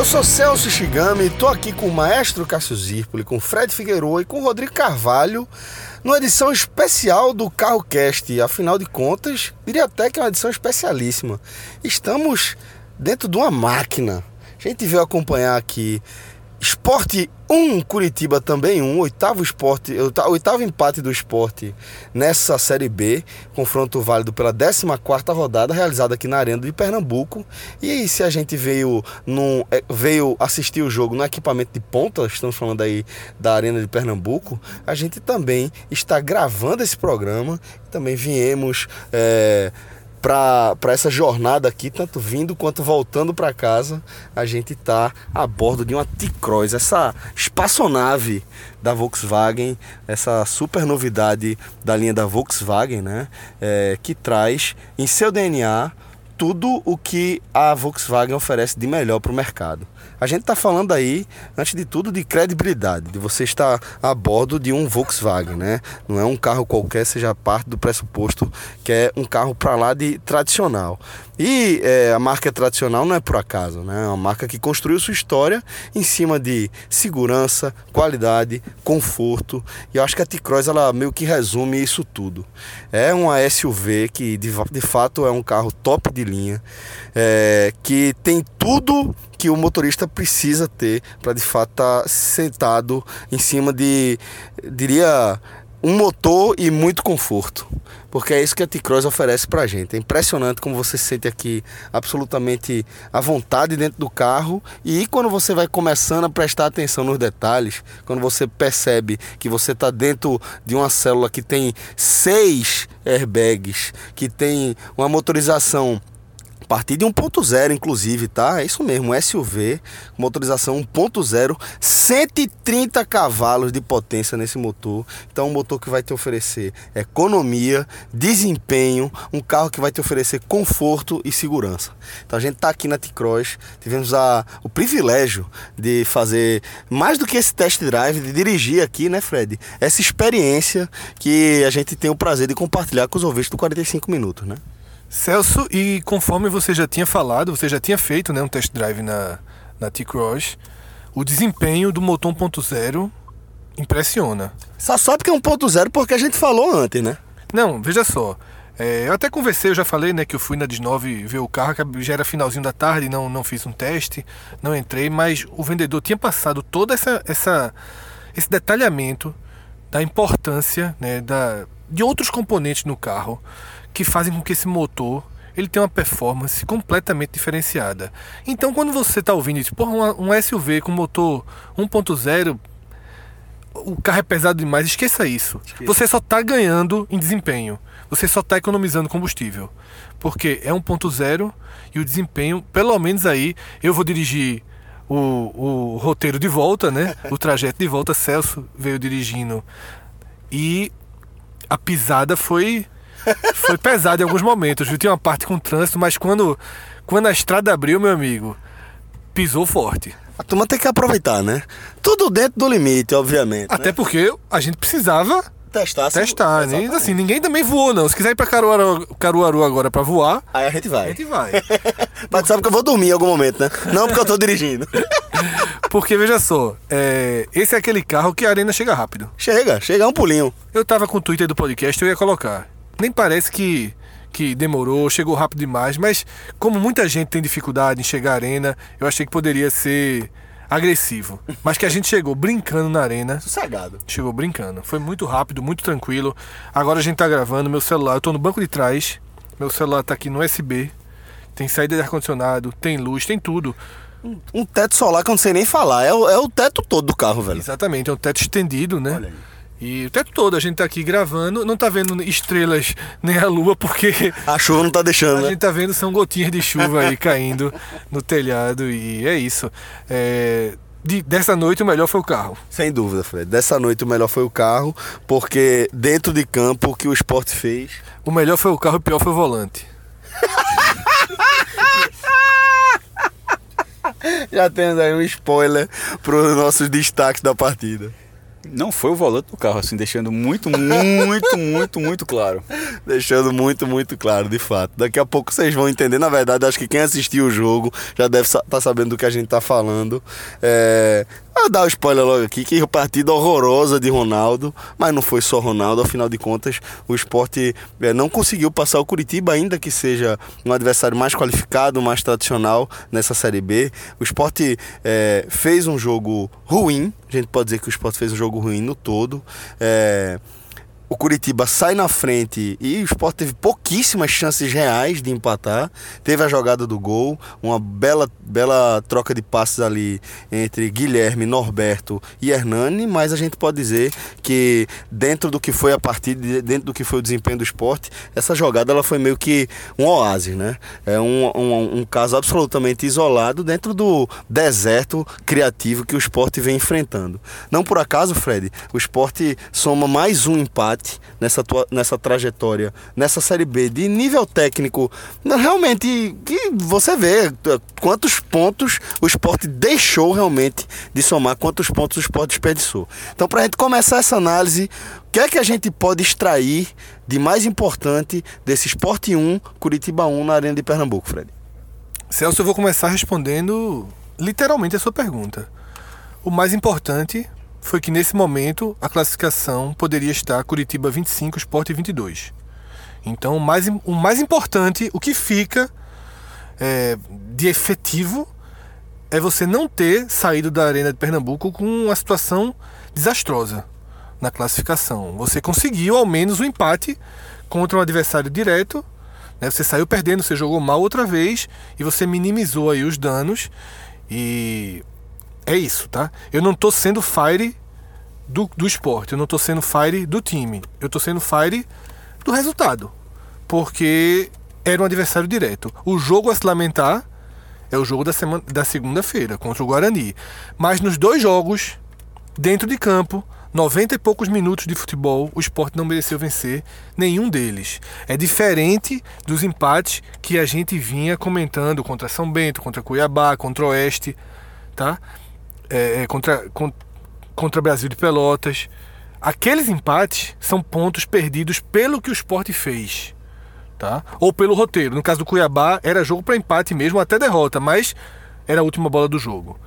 eu sou Celso Shigami, tô aqui com o maestro Cássio Zirpoli, com Fred Figueiredo e com Rodrigo Carvalho, numa edição especial do CarroCast. Afinal de contas, diria até que é uma edição especialíssima. Estamos dentro de uma máquina. A gente veio acompanhar aqui Esporte 1, Curitiba também 1, oitavo esporte, oitavo empate do esporte nessa Série B, confronto válido pela 14ª rodada, realizada aqui na Arena de Pernambuco. E aí, se a gente veio, num, é, veio assistir o jogo no equipamento de ponta, estamos falando aí da Arena de Pernambuco, a gente também está gravando esse programa, também viemos... É, para essa jornada aqui, tanto vindo quanto voltando para casa, a gente está a bordo de uma T-Cross, essa espaçonave da Volkswagen, essa super novidade da linha da Volkswagen, né? É, que traz em seu DNA tudo o que a Volkswagen oferece de melhor para o mercado. A gente está falando aí, antes de tudo, de credibilidade, de você estar a bordo de um Volkswagen, né? Não é um carro qualquer, seja parte do pressuposto que é um carro para lá de tradicional. E é, a marca tradicional não é por acaso, né? É uma marca que construiu sua história em cima de segurança, qualidade, conforto. E eu acho que a T-Cross ela meio que resume isso tudo. É uma SUV que de, de fato é um carro top de linha, é, que tem tudo que o motorista precisa ter para de fato estar tá sentado em cima de, diria, um motor e muito conforto. Porque é isso que a T-Cross oferece pra gente. É impressionante como você se sente aqui absolutamente à vontade dentro do carro. E quando você vai começando a prestar atenção nos detalhes, quando você percebe que você está dentro de uma célula que tem seis airbags, que tem uma motorização partir de 1.0, inclusive, tá? É isso mesmo, um SUV, motorização 1.0, 130 cavalos de potência nesse motor. Então, um motor que vai te oferecer economia, desempenho, um carro que vai te oferecer conforto e segurança. Então, a gente tá aqui na T-Cross, tivemos a, o privilégio de fazer mais do que esse test drive, de dirigir aqui, né, Fred? Essa experiência que a gente tem o prazer de compartilhar com os ouvintes do 45 minutos, né? Celso, e conforme você já tinha falado, você já tinha feito né, um test drive na, na T-Cross, o desempenho do motor 1.0 impressiona. Só sabe que é 1.0 porque a gente falou antes, né? Não, veja só. É, eu até conversei, eu já falei, né, que eu fui na 19 ver o carro, que já era finalzinho da tarde, não, não fiz um teste, não entrei, mas o vendedor tinha passado todo essa, essa, esse detalhamento da importância né, da, de outros componentes no carro que fazem com que esse motor ele tenha uma performance completamente diferenciada. Então, quando você está ouvindo isso, porra, um SUV com motor 1.0, o carro é pesado demais, esqueça isso. Esqueça. Você só está ganhando em desempenho. Você só está economizando combustível. Porque é 1.0 e o desempenho, pelo menos aí, eu vou dirigir o, o roteiro de volta, né? O trajeto de volta, Celso veio dirigindo. E a pisada foi foi pesado em alguns momentos, viu? Tinha uma parte com trânsito, mas quando, quando a estrada abriu, meu amigo, pisou forte. A turma tem que aproveitar, né? Tudo dentro do limite, obviamente. Até né? porque a gente precisava testar. Testar, né? Assim, ninguém também voou, não. Se quiser ir pra Caruaru, Caruaru agora pra voar. Aí a gente vai. A gente vai. Mas sabe que eu vou dormir em algum momento, né? Não porque eu tô dirigindo. porque, veja só, é... esse é aquele carro que a arena chega rápido. Chega, chega um pulinho. Eu tava com o Twitter do podcast, eu ia colocar nem parece que, que demorou, chegou rápido demais, mas como muita gente tem dificuldade em chegar à arena, eu achei que poderia ser agressivo. Mas que a gente chegou brincando na arena. Sossegado. Chegou brincando. Foi muito rápido, muito tranquilo. Agora a gente tá gravando, meu celular, eu tô no banco de trás. Meu celular tá aqui no USB. Tem saída de ar-condicionado, tem luz, tem tudo. Um teto solar que eu não sei nem falar. É o, é o teto todo do carro, velho. Exatamente, é um teto estendido, né? Olha aí. E o tempo todo a gente tá aqui gravando, não tá vendo estrelas nem a lua, porque. A chuva não tá deixando. A né? gente tá vendo são gotinhas de chuva aí caindo no telhado e é isso. É, de, dessa noite o melhor foi o carro. Sem dúvida, Fred. Dessa noite o melhor foi o carro, porque dentro de campo o que o esporte fez. O melhor foi o carro e o pior foi o volante. Já temos aí um spoiler para os nossos destaques da partida. Não foi o volante do carro, assim, deixando muito, muito, muito, muito claro. Deixando muito, muito claro, de fato. Daqui a pouco vocês vão entender. Na verdade, acho que quem assistiu o jogo já deve estar tá sabendo do que a gente está falando. É, Vou dar o um spoiler logo aqui, que partida horrorosa de Ronaldo, mas não foi só Ronaldo, afinal de contas, o esporte é, não conseguiu passar o Curitiba, ainda que seja um adversário mais qualificado, mais tradicional nessa Série B. O esporte é, fez um jogo ruim, a gente pode dizer que o esporte fez um jogo ruim no todo. É, o Curitiba sai na frente e o Sport teve pouquíssimas chances reais de empatar. Teve a jogada do gol, uma bela, bela troca de passes ali entre Guilherme, Norberto e Hernani, mas a gente pode dizer que dentro do que foi a partida, dentro do que foi o desempenho do esporte, essa jogada ela foi meio que um oásis, né? É um, um, um caso absolutamente isolado dentro do deserto criativo que o esporte vem enfrentando. Não por acaso, Fred, o esporte soma mais um empate nessa, tua, nessa trajetória, nessa Série B, de nível técnico, realmente, que você vê é, quantos pontos o esporte deixou realmente de somar, quantos pontos o esporte desperdiçou. Então, para a gente começar essa análise, o que é que a gente pode extrair de mais importante desse Esporte 1, Curitiba 1 na Arena de Pernambuco, Fred? Celso, eu vou começar respondendo literalmente a sua pergunta. O mais importante foi que nesse momento a classificação poderia estar Curitiba 25, Sport 22. Então o mais, o mais importante, o que fica é, de efetivo é você não ter saído da Arena de Pernambuco com uma situação desastrosa na classificação. Você conseguiu ao menos um empate contra um adversário direto. Né? Você saiu perdendo, você jogou mal outra vez e você minimizou aí os danos. E é isso, tá? Eu não tô sendo fire do, do esporte, eu não tô sendo fire do time. Eu tô sendo fire do resultado. Porque era um adversário direto. O jogo a se lamentar é o jogo da, semana, da segunda-feira contra o Guarani. Mas nos dois jogos, dentro de campo, 90 e poucos minutos de futebol, o esporte não mereceu vencer nenhum deles. É diferente dos empates que a gente vinha comentando contra São Bento, contra Cuiabá, contra Oeste, tá? É, é contra, contra Brasil de Pelotas. Aqueles empates são pontos perdidos pelo que o esporte fez. Tá? Ou pelo roteiro. No caso do Cuiabá, era jogo para empate mesmo, até derrota, mas era a última bola do jogo.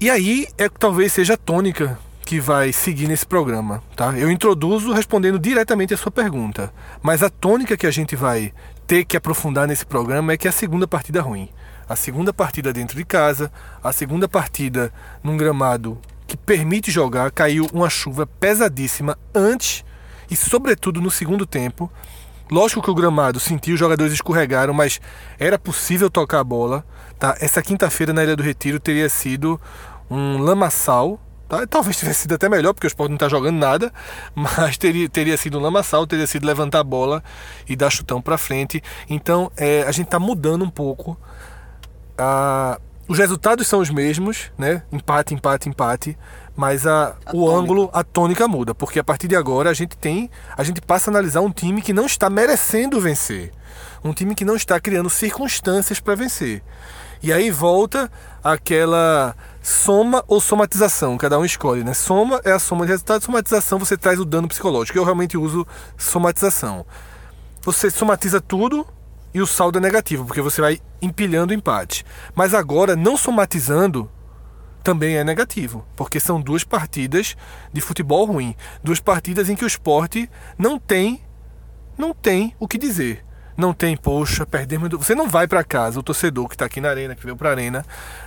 E aí é que talvez seja a tônica que vai seguir nesse programa, tá? Eu introduzo respondendo diretamente a sua pergunta, mas a tônica que a gente vai ter que aprofundar nesse programa é que é a segunda partida ruim a segunda partida dentro de casa, a segunda partida num gramado que permite jogar, caiu uma chuva pesadíssima antes e sobretudo no segundo tempo. Lógico que o gramado sentiu, os jogadores escorregaram, mas era possível tocar a bola. Tá? Essa quinta-feira na Ilha do Retiro teria sido um lamaçal. Tá? Talvez tivesse sido até melhor, porque o Sport não está jogando nada, mas teria, teria sido um lamaçal, teria sido levantar a bola e dar chutão para frente. Então é, a gente está mudando um pouco a, os resultados são os mesmos, né? Empate, empate, empate, mas a, a o tônica. ângulo, a tônica muda, porque a partir de agora a gente tem, a gente passa a analisar um time que não está merecendo vencer, um time que não está criando circunstâncias para vencer. E aí volta aquela soma ou somatização, cada um escolhe, né? Soma é a soma de resultados, somatização você traz o dano psicológico. Eu realmente uso somatização. Você somatiza tudo e o saldo é negativo, porque você vai empilhando empate. Mas agora, não somatizando, também é negativo, porque são duas partidas de futebol ruim, duas partidas em que o esporte não tem não tem o que dizer. Não tem, poxa, perdemos. Você não vai para casa, o torcedor que está aqui na arena, que veio para a arena,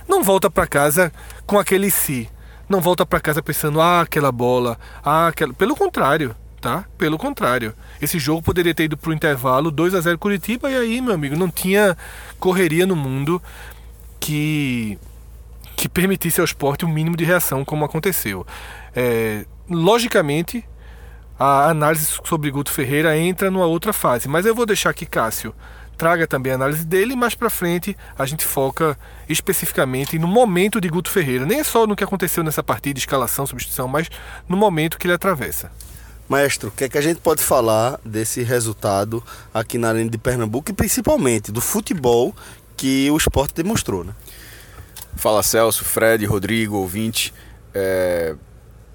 não volta para casa com aquele si. Não volta para casa pensando, ah, aquela bola, ah, aquela. Pelo contrário, tá? Pelo contrário. Esse jogo poderia ter ido para o intervalo 2 a 0 Curitiba e aí, meu amigo, não tinha correria no mundo que que permitisse ao esporte o um mínimo de reação como aconteceu. É, logicamente, a análise sobre Guto Ferreira entra numa outra fase, mas eu vou deixar que Cássio traga também a análise dele e mais para frente a gente foca especificamente no momento de Guto Ferreira, nem só no que aconteceu nessa partida, escalação, substituição, mas no momento que ele atravessa. Maestro, o que, é que a gente pode falar desse resultado aqui na Arena de Pernambuco e principalmente do futebol que o esporte demonstrou, né? Fala Celso, Fred, Rodrigo, ouvinte. É...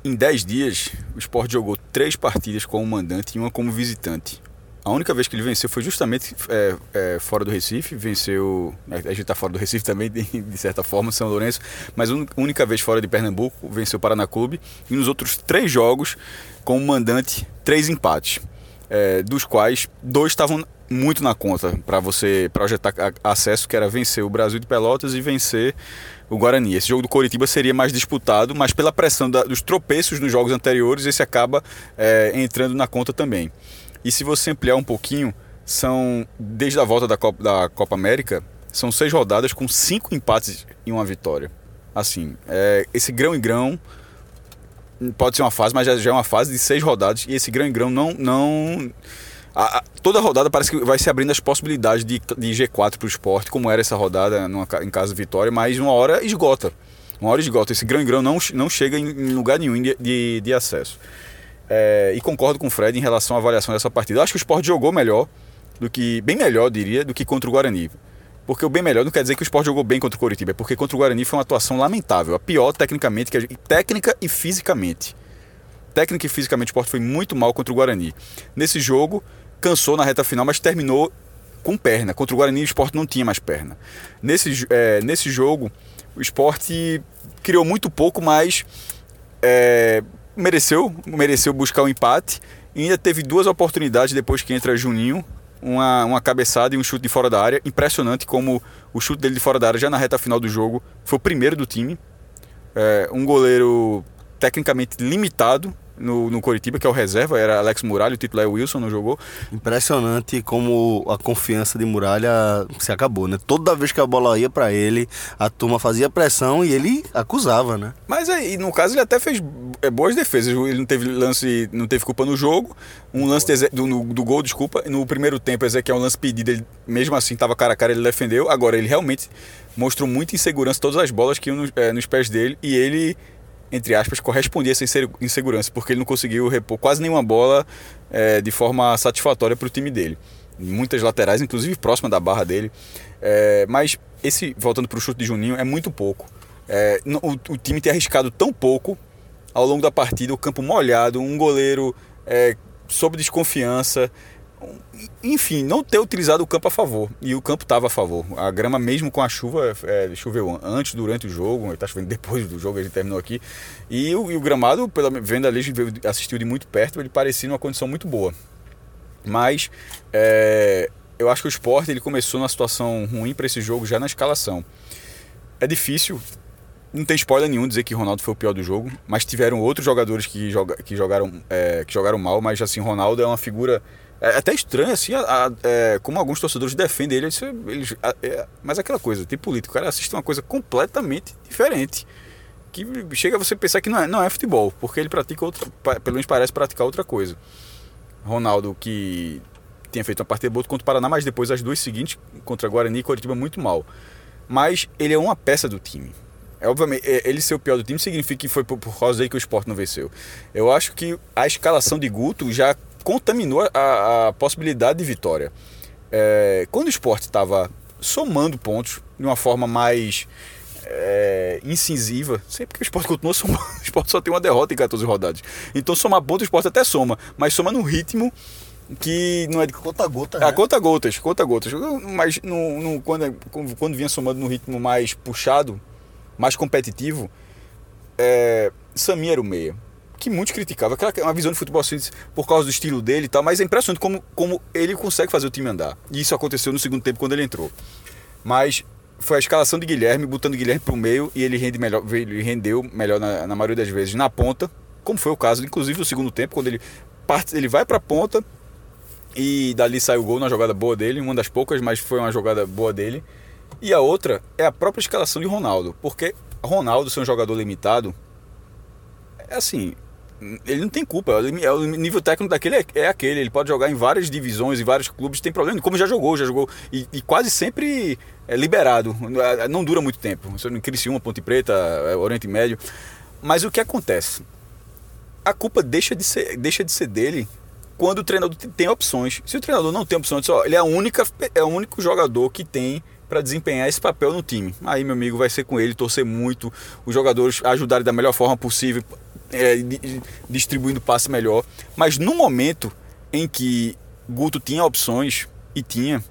Em 10 dias, o Sport jogou três partidas como mandante e uma como visitante. A única vez que ele venceu foi justamente é, é, fora do Recife. Venceu. A gente está fora do Recife também, de, certa forma, São Lourenço. Mas a única vez fora de Pernambuco, venceu o Paraná Clube. E nos outros três jogos, como mandante, três empates. É, dos quais dois estavam muito na conta para você projetar acesso, que era vencer o Brasil de Pelotas e vencer o Guarani. Esse jogo do Coritiba seria mais disputado, mas pela pressão da, dos tropeços nos jogos anteriores, esse acaba é, entrando na conta também. E se você ampliar um pouquinho, são desde a volta da Copa, da Copa América, são seis rodadas com cinco empates e uma vitória. Assim, é, esse grão em grão pode ser uma fase, mas já, já é uma fase de seis rodadas e esse grão em grão não. não a, a, toda rodada parece que vai se abrindo as possibilidades de, de G4 para o esporte, como era essa rodada numa, em casa de vitória, mas uma hora esgota. Uma hora esgota. Esse grão em grão não, não chega em, lugar nenhum de, de, de acesso. É, e concordo com o Fred em relação à avaliação dessa partida. Eu acho que o Sport jogou melhor do que. bem melhor, diria, do que contra o Guarani. Porque o bem melhor não quer dizer que o Sport jogou bem contra o Coritiba, é porque contra o Guarani foi uma atuação lamentável. A pior tecnicamente, que técnica e fisicamente. Técnica e fisicamente o Sport foi muito mal contra o Guarani. Nesse jogo, cansou na reta final, mas terminou com perna. Contra o Guarani o Sport não tinha mais perna. Nesse, é, nesse jogo, o Sport criou muito pouco, mas é, mereceu, mereceu buscar o um empate. E ainda teve duas oportunidades depois que entra Juninho, uma, uma cabeçada e um chute de fora da área. Impressionante como o chute dele de fora da área, já na reta final do jogo, foi o primeiro do time. É, um goleiro tecnicamente limitado, no, no Coritiba, que é o reserva, era Alex Muralha, o titular é Wilson, não jogou. Impressionante como a confiança de Muralha se acabou, né? Toda vez que a bola ia para ele, a turma fazia pressão e ele acusava, né? Mas aí, no caso, ele até fez é, boas defesas. Ele não teve lance, não teve culpa no jogo. Um lance do, do, do gol, desculpa. No primeiro tempo, Ezequiel, um lance pedido, ele, mesmo assim, estava cara a cara, ele defendeu. Agora, ele realmente mostrou muita insegurança, todas as bolas que iam no, é, nos pés dele e ele entre aspas, correspondia a essa insegurança, porque ele não conseguiu repor quase nenhuma bola é, de forma satisfatória para o time dele. Muitas laterais, inclusive próxima da barra dele. É, mas esse, voltando para o chute de Juninho, é muito pouco. É, o, o, time ter arriscado tão pouco ao longo da partida, o campo molhado, um goleiro é, sob desconfiança, enfim, não ter utilizado o campo a favor. E o campo estava a favor. A grama, mesmo com a chuva, é, choveu antes, durante o jogo, está chovendo depois do jogo, a gente terminou aqui. E o, e o gramado, pela venda ali, a gente assistiu de muito perto, ele parecia uma condição muito boa. Mas é, eu acho que o esporte ele começou numa situação ruim para esse jogo já na escalação. É difícil, não tem spoiler nenhum dizer que Ronaldo foi o pior do jogo, mas tiveram outros jogadores que, joga, que, jogaram, é, que jogaram mal, mas assim, Ronaldo é uma figura é até estranho, assim, a, a, é, como alguns torcedores defendem ele. Eles, a, é, mas é aquela coisa, tem político, o cara assiste uma coisa completamente diferente. Que chega a você pensar que não é, não é futebol, porque ele pratica outra. Pelo menos parece praticar outra coisa. Ronaldo, que tinha feito uma partida boa contra o Paraná, mas depois as duas seguintes, contra Guarani e Coritiba, muito mal. Mas ele é uma peça do time. É, obviamente, é, ele ser o pior do time significa que foi por, por causa dele que o esporte não venceu. Eu acho que a escalação de Guto já contaminou a, a possibilidade de vitória. É, quando o esporte estava somando pontos de uma forma mais é, incisiva, sempre que o esporte continua somando, o esporte só tem uma derrota em 14 rodadas. Então somar pontos o esporte até soma, mas soma no ritmo que não é de conta gota, né? conta gotas, conta gotas. Mas no, no, quando, quando vinha somando no ritmo mais puxado, mais competitivo, é, Samir era o meia que muitos criticavam. Aquela uma visão de futebol assim, por causa do estilo dele e tal, mas é impressionante como, como ele consegue fazer o time andar. E isso aconteceu no segundo tempo quando ele entrou. Mas foi a escalação de Guilherme, botando Guilherme para o meio e ele, rende melhor, ele rendeu melhor na, na, maioria das vezes na ponta, como foi o caso, inclusive no segundo tempo, quando ele, parte, ele vai para a ponta e dali sai o gol na jogada boa dele, uma das poucas, mas foi uma jogada boa dele. E a outra é a própria escalação de Ronaldo, porque Ronaldo ser um jogador limitado, é assim, ele não tem culpa. É o nível técnico daquele é, é, aquele. Ele pode jogar em várias divisões, em vários clubes, tem problema. Como já jogou, já jogou. E, e quase sempre é liberado. Não dura muito tempo. Em Criciúma, Ponte Preta, é, Oriente Médio. Mas o que acontece? A culpa deixa de ser, deixa de ser dele quando o treinador tem opções. Se o treinador não tem opções, ele é, a única, é o único jogador que tem para desempenhar esse papel no time. Aí, meu amigo, vai ser com ele, torcer muito, os jogadores ajudarem da melhor forma possível é, di- distribuindo passe melhor. Mas no momento em que Guto tinha opções, e tinha,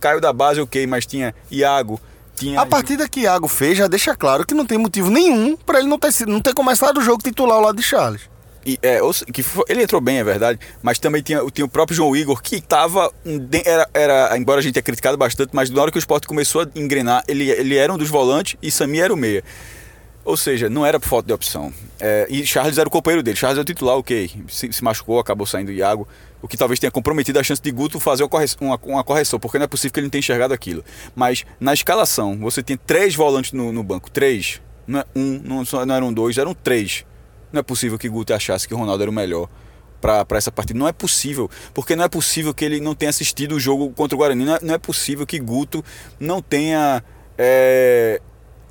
caiu da base, ok, mas tinha Iago, tinha. A partida que Iago fez já deixa claro que não tem motivo nenhum pra ele não ter, não ter começado o jogo titular ao lado de Charles. E, é, que foi- ele entrou bem, é verdade, mas também tinha, tinha o próprio João Igor, que estava. Era, era, embora a gente tenha criticado bastante, mas na hora que o esporte começou a engrenar, ele, ele era um dos volantes e Sami era o meia. Ou seja, não era por falta de opção. É, e Charles era o companheiro dele. Charles é o titular, ok. Se, se machucou, acabou saindo Iago. O que talvez tenha comprometido a chance de Guto fazer uma correção, uma, uma correção, porque não é possível que ele não tenha enxergado aquilo. Mas na escalação, você tinha três volantes no, no banco. Três. Não é um, não, não eram dois, eram três. Não é possível que Guto achasse que o Ronaldo era o melhor para essa partida. Não é possível. Porque não é possível que ele não tenha assistido o jogo contra o Guarani. Não é, não é possível que Guto não tenha é,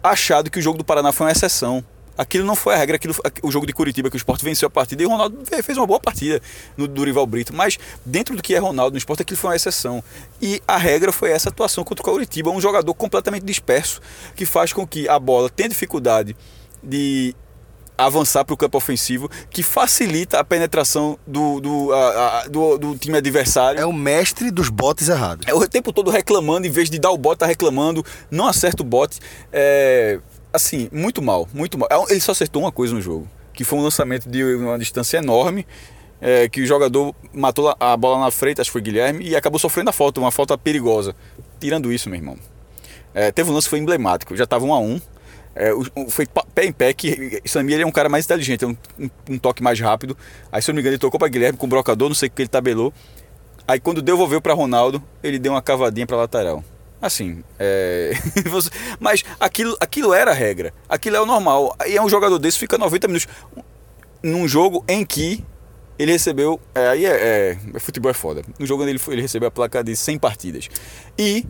achado que o jogo do Paraná foi uma exceção. Aquilo não foi a regra, aquilo, o jogo de Curitiba que o Sport venceu a partida e o Ronaldo fe- fez uma boa partida no Durival Brito. Mas dentro do que é Ronaldo no Sport, aquilo foi uma exceção. E a regra foi essa atuação contra o Curitiba, um jogador completamente disperso, que faz com que a bola tenha dificuldade de avançar para o campo ofensivo, que facilita a penetração do, do, a- a- do, do time adversário. É o mestre dos botes errados. É o tempo todo reclamando, em vez de dar o bote, tá reclamando, não acerta o bote. É, assim, muito mal, muito mal. É, Ele só acertou uma coisa no jogo, que foi um lançamento de uma distância enorme, é, que o jogador matou a bola na frente, acho que foi Guilherme, e acabou sofrendo a falta, uma falta perigosa. Tirando isso, meu irmão. É, teve um lance que foi emblemático, já estava um a um. É, foi pé em pé que Samir ele é um cara mais inteligente, é um, um- um toque mais rápido. Aí, se eu não me engano, ele tocou para Guilherme com o brocador, não sei o que ele tabelou. Aí quando devolveu para Ronaldo, ele deu uma cavadinha para lateral. Assim, é... mas aquilo, aquilo era a regra, aquilo é o normal. Aí é um jogador desse fica 90 minutos num jogo em que ele recebeu, é, aí é, é- futebol é foda. No jogo ele, ele recebeu a placa de 100 partidas. E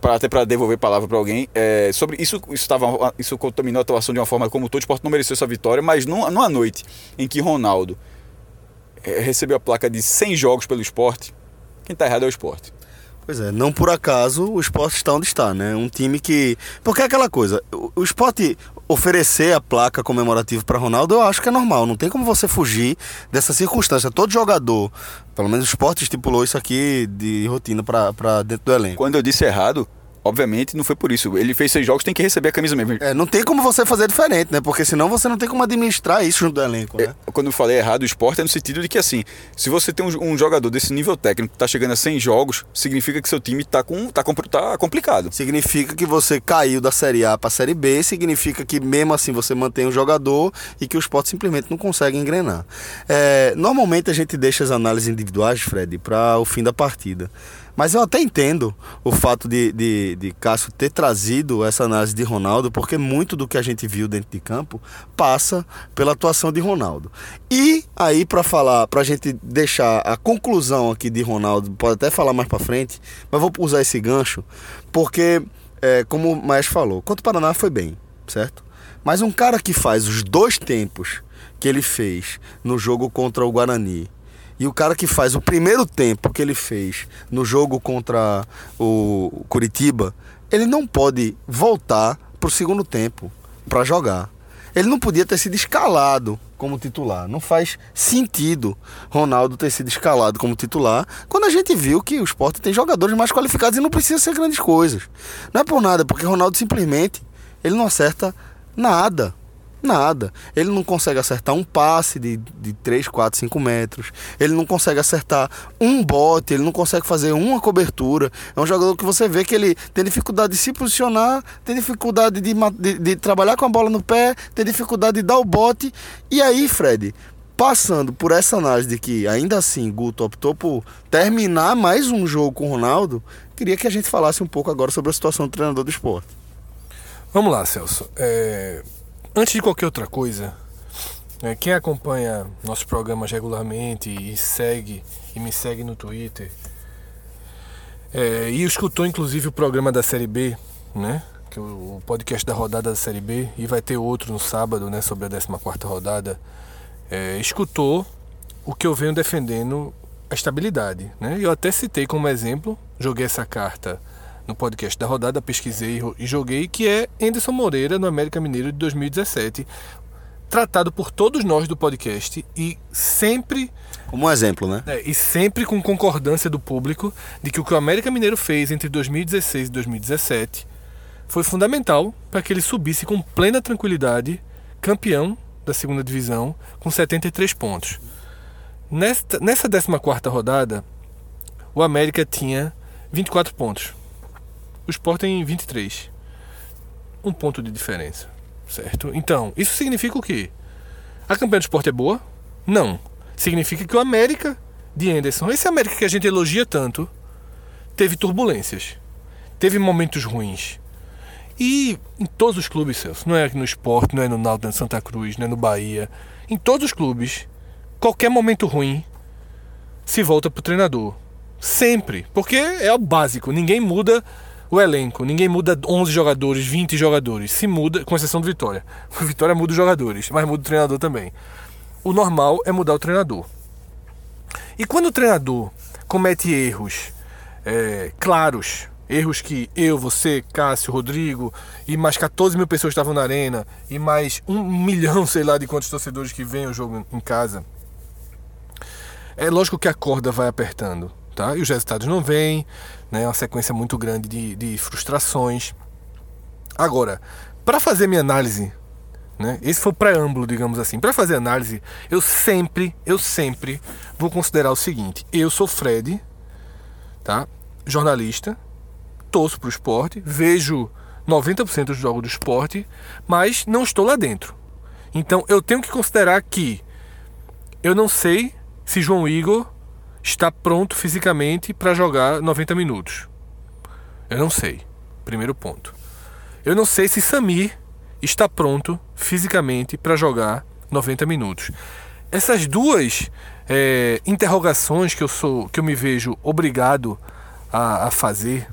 pra, até para devolver palavra para alguém, é, sobre isso isso, isso contaminou a atuação de uma forma como todo esporte não mereceu essa vitória, mas numa, numa noite em que Ronaldo é, recebeu a placa de 100 jogos pelo esporte, quem tá errado é o esporte. Pois é, não por acaso o esporte está onde está, né? Um time que. Porque é aquela coisa, o, o esporte oferecer a placa comemorativa para Ronaldo, eu acho que é normal. Não tem como você fugir dessa circunstância. Todo jogador, pelo menos o esporte estipulou isso aqui de rotina para dentro do elenco. Quando eu disse errado, obviamente não foi por isso. Ele fez seis jogos, tem que receber a camisa mesmo. É, não tem como você fazer diferente, né? Porque senão você não tem como administrar isso junto do elenco, né? É, Quando eu falei errado, o esporte é no sentido de que, assim, se você tem um, um jogador desse nível técnico que tá chegando a 100 jogos, significa que seu time tá, com, tá, tá complicado. Significa que você caiu da Série A para a Série B, significa que mesmo assim você mantém o jogador e que o esporte simplesmente não consegue engrenar. É, normalmente a gente deixa as análises individuais, Fred, para o fim da partida. Mas eu até entendo o fato de, de, de Cássio ter trazido essa análise de Ronaldo, porque muito do que a gente viu dentro de campo passa pela atuação de Ronaldo. E aí, para falar, para a gente deixar a conclusão aqui de Ronaldo, pode até falar mais para frente, mas vou usar esse gancho, porque, é, como o Maestro falou, contra o Paraná foi bem, certo? Mas um cara que faz os dois tempos que ele fez no jogo contra o Guarani e o cara que faz o primeiro tempo que ele fez no jogo contra o Curitiba, ele não pode voltar pro segundo tempo para jogar. Ele não podia ter sido escalado como titular. Não faz sentido Ronaldo ter sido escalado como titular quando a gente viu que o esporte tem jogadores mais qualificados e não precisa ser grandes coisas. Não é por nada, porque Ronaldo simplesmente ele não acerta nada. Nada. Ele não consegue acertar um passe de, de 3, 4, 5 metros. Ele não consegue acertar um bote. Ele não consegue fazer uma cobertura. É um jogador que você vê que ele tem dificuldade de se posicionar, tem dificuldade de, de, de trabalhar com a bola no pé, tem dificuldade de dar o bote. E aí, Fred, passando por essa análise de que ainda assim Guto optou por terminar mais um jogo com o Ronaldo, queria que a gente falasse um pouco agora sobre a situação do treinador do esporte. Vamos lá, Celso. É, Antes de qualquer outra coisa, é, quem acompanha nossos programas regularmente e segue e me segue no Twitter é, e escutou inclusive o programa da Série B, né? Que é o podcast da rodada da Série B e vai ter outro no sábado, né? Sobre a 14 rodada. É, escutou o que eu venho defendendo a estabilidade, né? Eu até citei como exemplo, joguei essa carta no podcast da rodada, pesquisei e joguei, que é Anderson Moreira no América Mineiro de 2017. tratado por todos nós do podcast e sempre Como um exemplo, né? é, e sempre com concordância do público de que o que o América Mineiro fez entre 2016 e 2017 foi fundamental para que ele subisse com plena tranquilidade, campeão da segunda divisão, com 73 pontos. Nesta, nessa 14 rodada, o América tinha 24 pontos. O Sport tem 23. Um ponto de diferença, certo? Então, isso significa o quê? A campanha do Sport é boa? Não. Significa que o América de Anderson, esse América que a gente elogia tanto, teve turbulências. Teve momentos ruins. E em todos os clubes, Celso, não é no esporte, não é no Náutico, não é no Santa Cruz, não é no Bahia. Em todos os clubes, qualquer momento ruim se volta pro treinador. Sempre. Porque é o básico. Ninguém muda o elenco. Ninguém muda 11 jogadores, 20 jogadores. Se muda, com exceção do Vitória. O Vitória muda os jogadores, mas muda o treinador também. O normal é mudar o treinador. E quando o treinador comete erros é, claros, erros que eu, você, Cássio, Rodrigo e mais 14 mil pessoas estavam na arena e mais um milhão, sei lá, de quantos torcedores que veem o jogo em casa, é lógico que a corda vai apertando, tá? E os resultados não vêm, né? É uma sequência muito grande de, de frustrações. Agora, para fazer minha análise, né? Esse foi o preâmbulo, digamos assim. Para fazer análise, eu sempre, eu sempre vou considerar o seguinte: eu sou Fred, tá? Jornalista, torço pro esporte, vejo 90% dos jogos do esporte, mas não estou lá dentro. Então eu tenho que considerar que eu não sei se João Igor está pronto fisicamente para jogar 90 minutos. Eu não sei. Primeiro ponto. Eu não sei se Samir está pronto fisicamente para jogar 90 minutos. Essas duas é, interrogações que eu sou, que eu me vejo obrigado a, a fazer,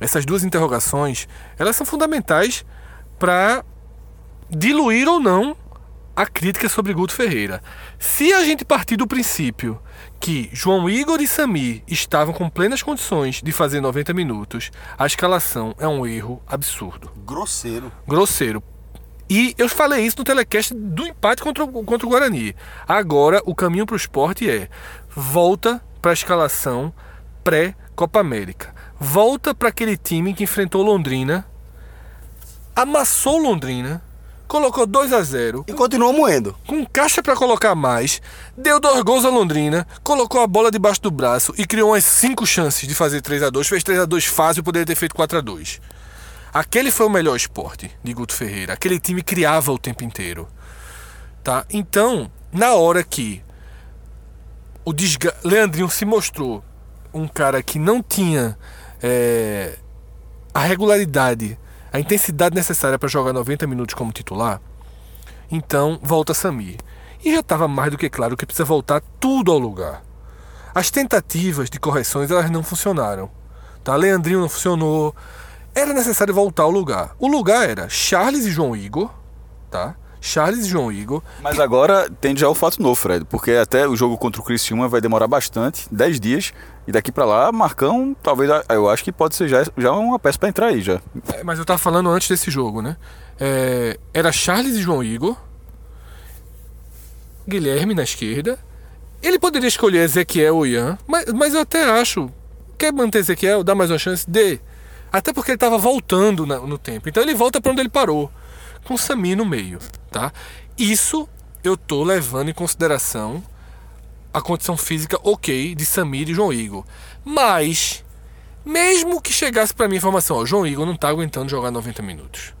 essas duas interrogações, elas são fundamentais para diluir ou não a crítica sobre Guto Ferreira. Se a gente partir do princípio que João Igor e Samir estavam com plenas condições de fazer 90 minutos, a escalação é um erro absurdo. Grosseiro. Grosseiro. E eu falei isso no telecast do empate contra o, contra o Guarani. Agora o caminho para o esporte é volta para a escalação pré-Copa América. Volta para aquele time que enfrentou Londrina, amassou Londrina, colocou 2 a 0 E continua moendo. com caixa para colocar mais, deu dois gols a Londrina, colocou a bola debaixo do braço e criou umas cinco chances de fazer 3 a 2 Fez 3 a 2 fácil, poderia ter feito 4 a 2 Aquele foi o melhor esporte de Guto Ferreira. Aquele time criava o tempo inteiro. Tá? Então, na hora que o desga... Leandrinho se mostrou um cara que não tinha é, a regularidade, a intensidade necessária para jogar 90 minutos como titular, então volta Samir. E já estava mais do que claro que precisa voltar tudo ao lugar. As tentativas de correções elas não funcionaram. Tá? Leandrinho não funcionou. Era necessário voltar ao lugar. O lugar era Charles e João Igor, tá? Charles e João Igor. Mas agora tem já o fato novo, Fred, porque até o jogo contra o Criciúma vai demorar bastante, 10 dias, e daqui pra lá, Marcão, talvez, eu acho que pode ser já, já uma peça pra entrar aí já. É, mas eu tava falando antes desse jogo, né? É, era Charles e João Igor, Guilherme na esquerda. Ele poderia escolher Ezequiel ou Ian, mas, mas eu até acho. Quer manter Ezequiel, dá mais uma chance? Dê. Até porque ele estava voltando na- no tempo. Então ele volta para onde ele parou. Com Sami no meio, tá? Isso eu tô levando em consideração a condição física ok de Samir e João Igor. Mas, mesmo que chegasse para mim a informação, ó, João Igor não tá aguentando jogar 90 minutos.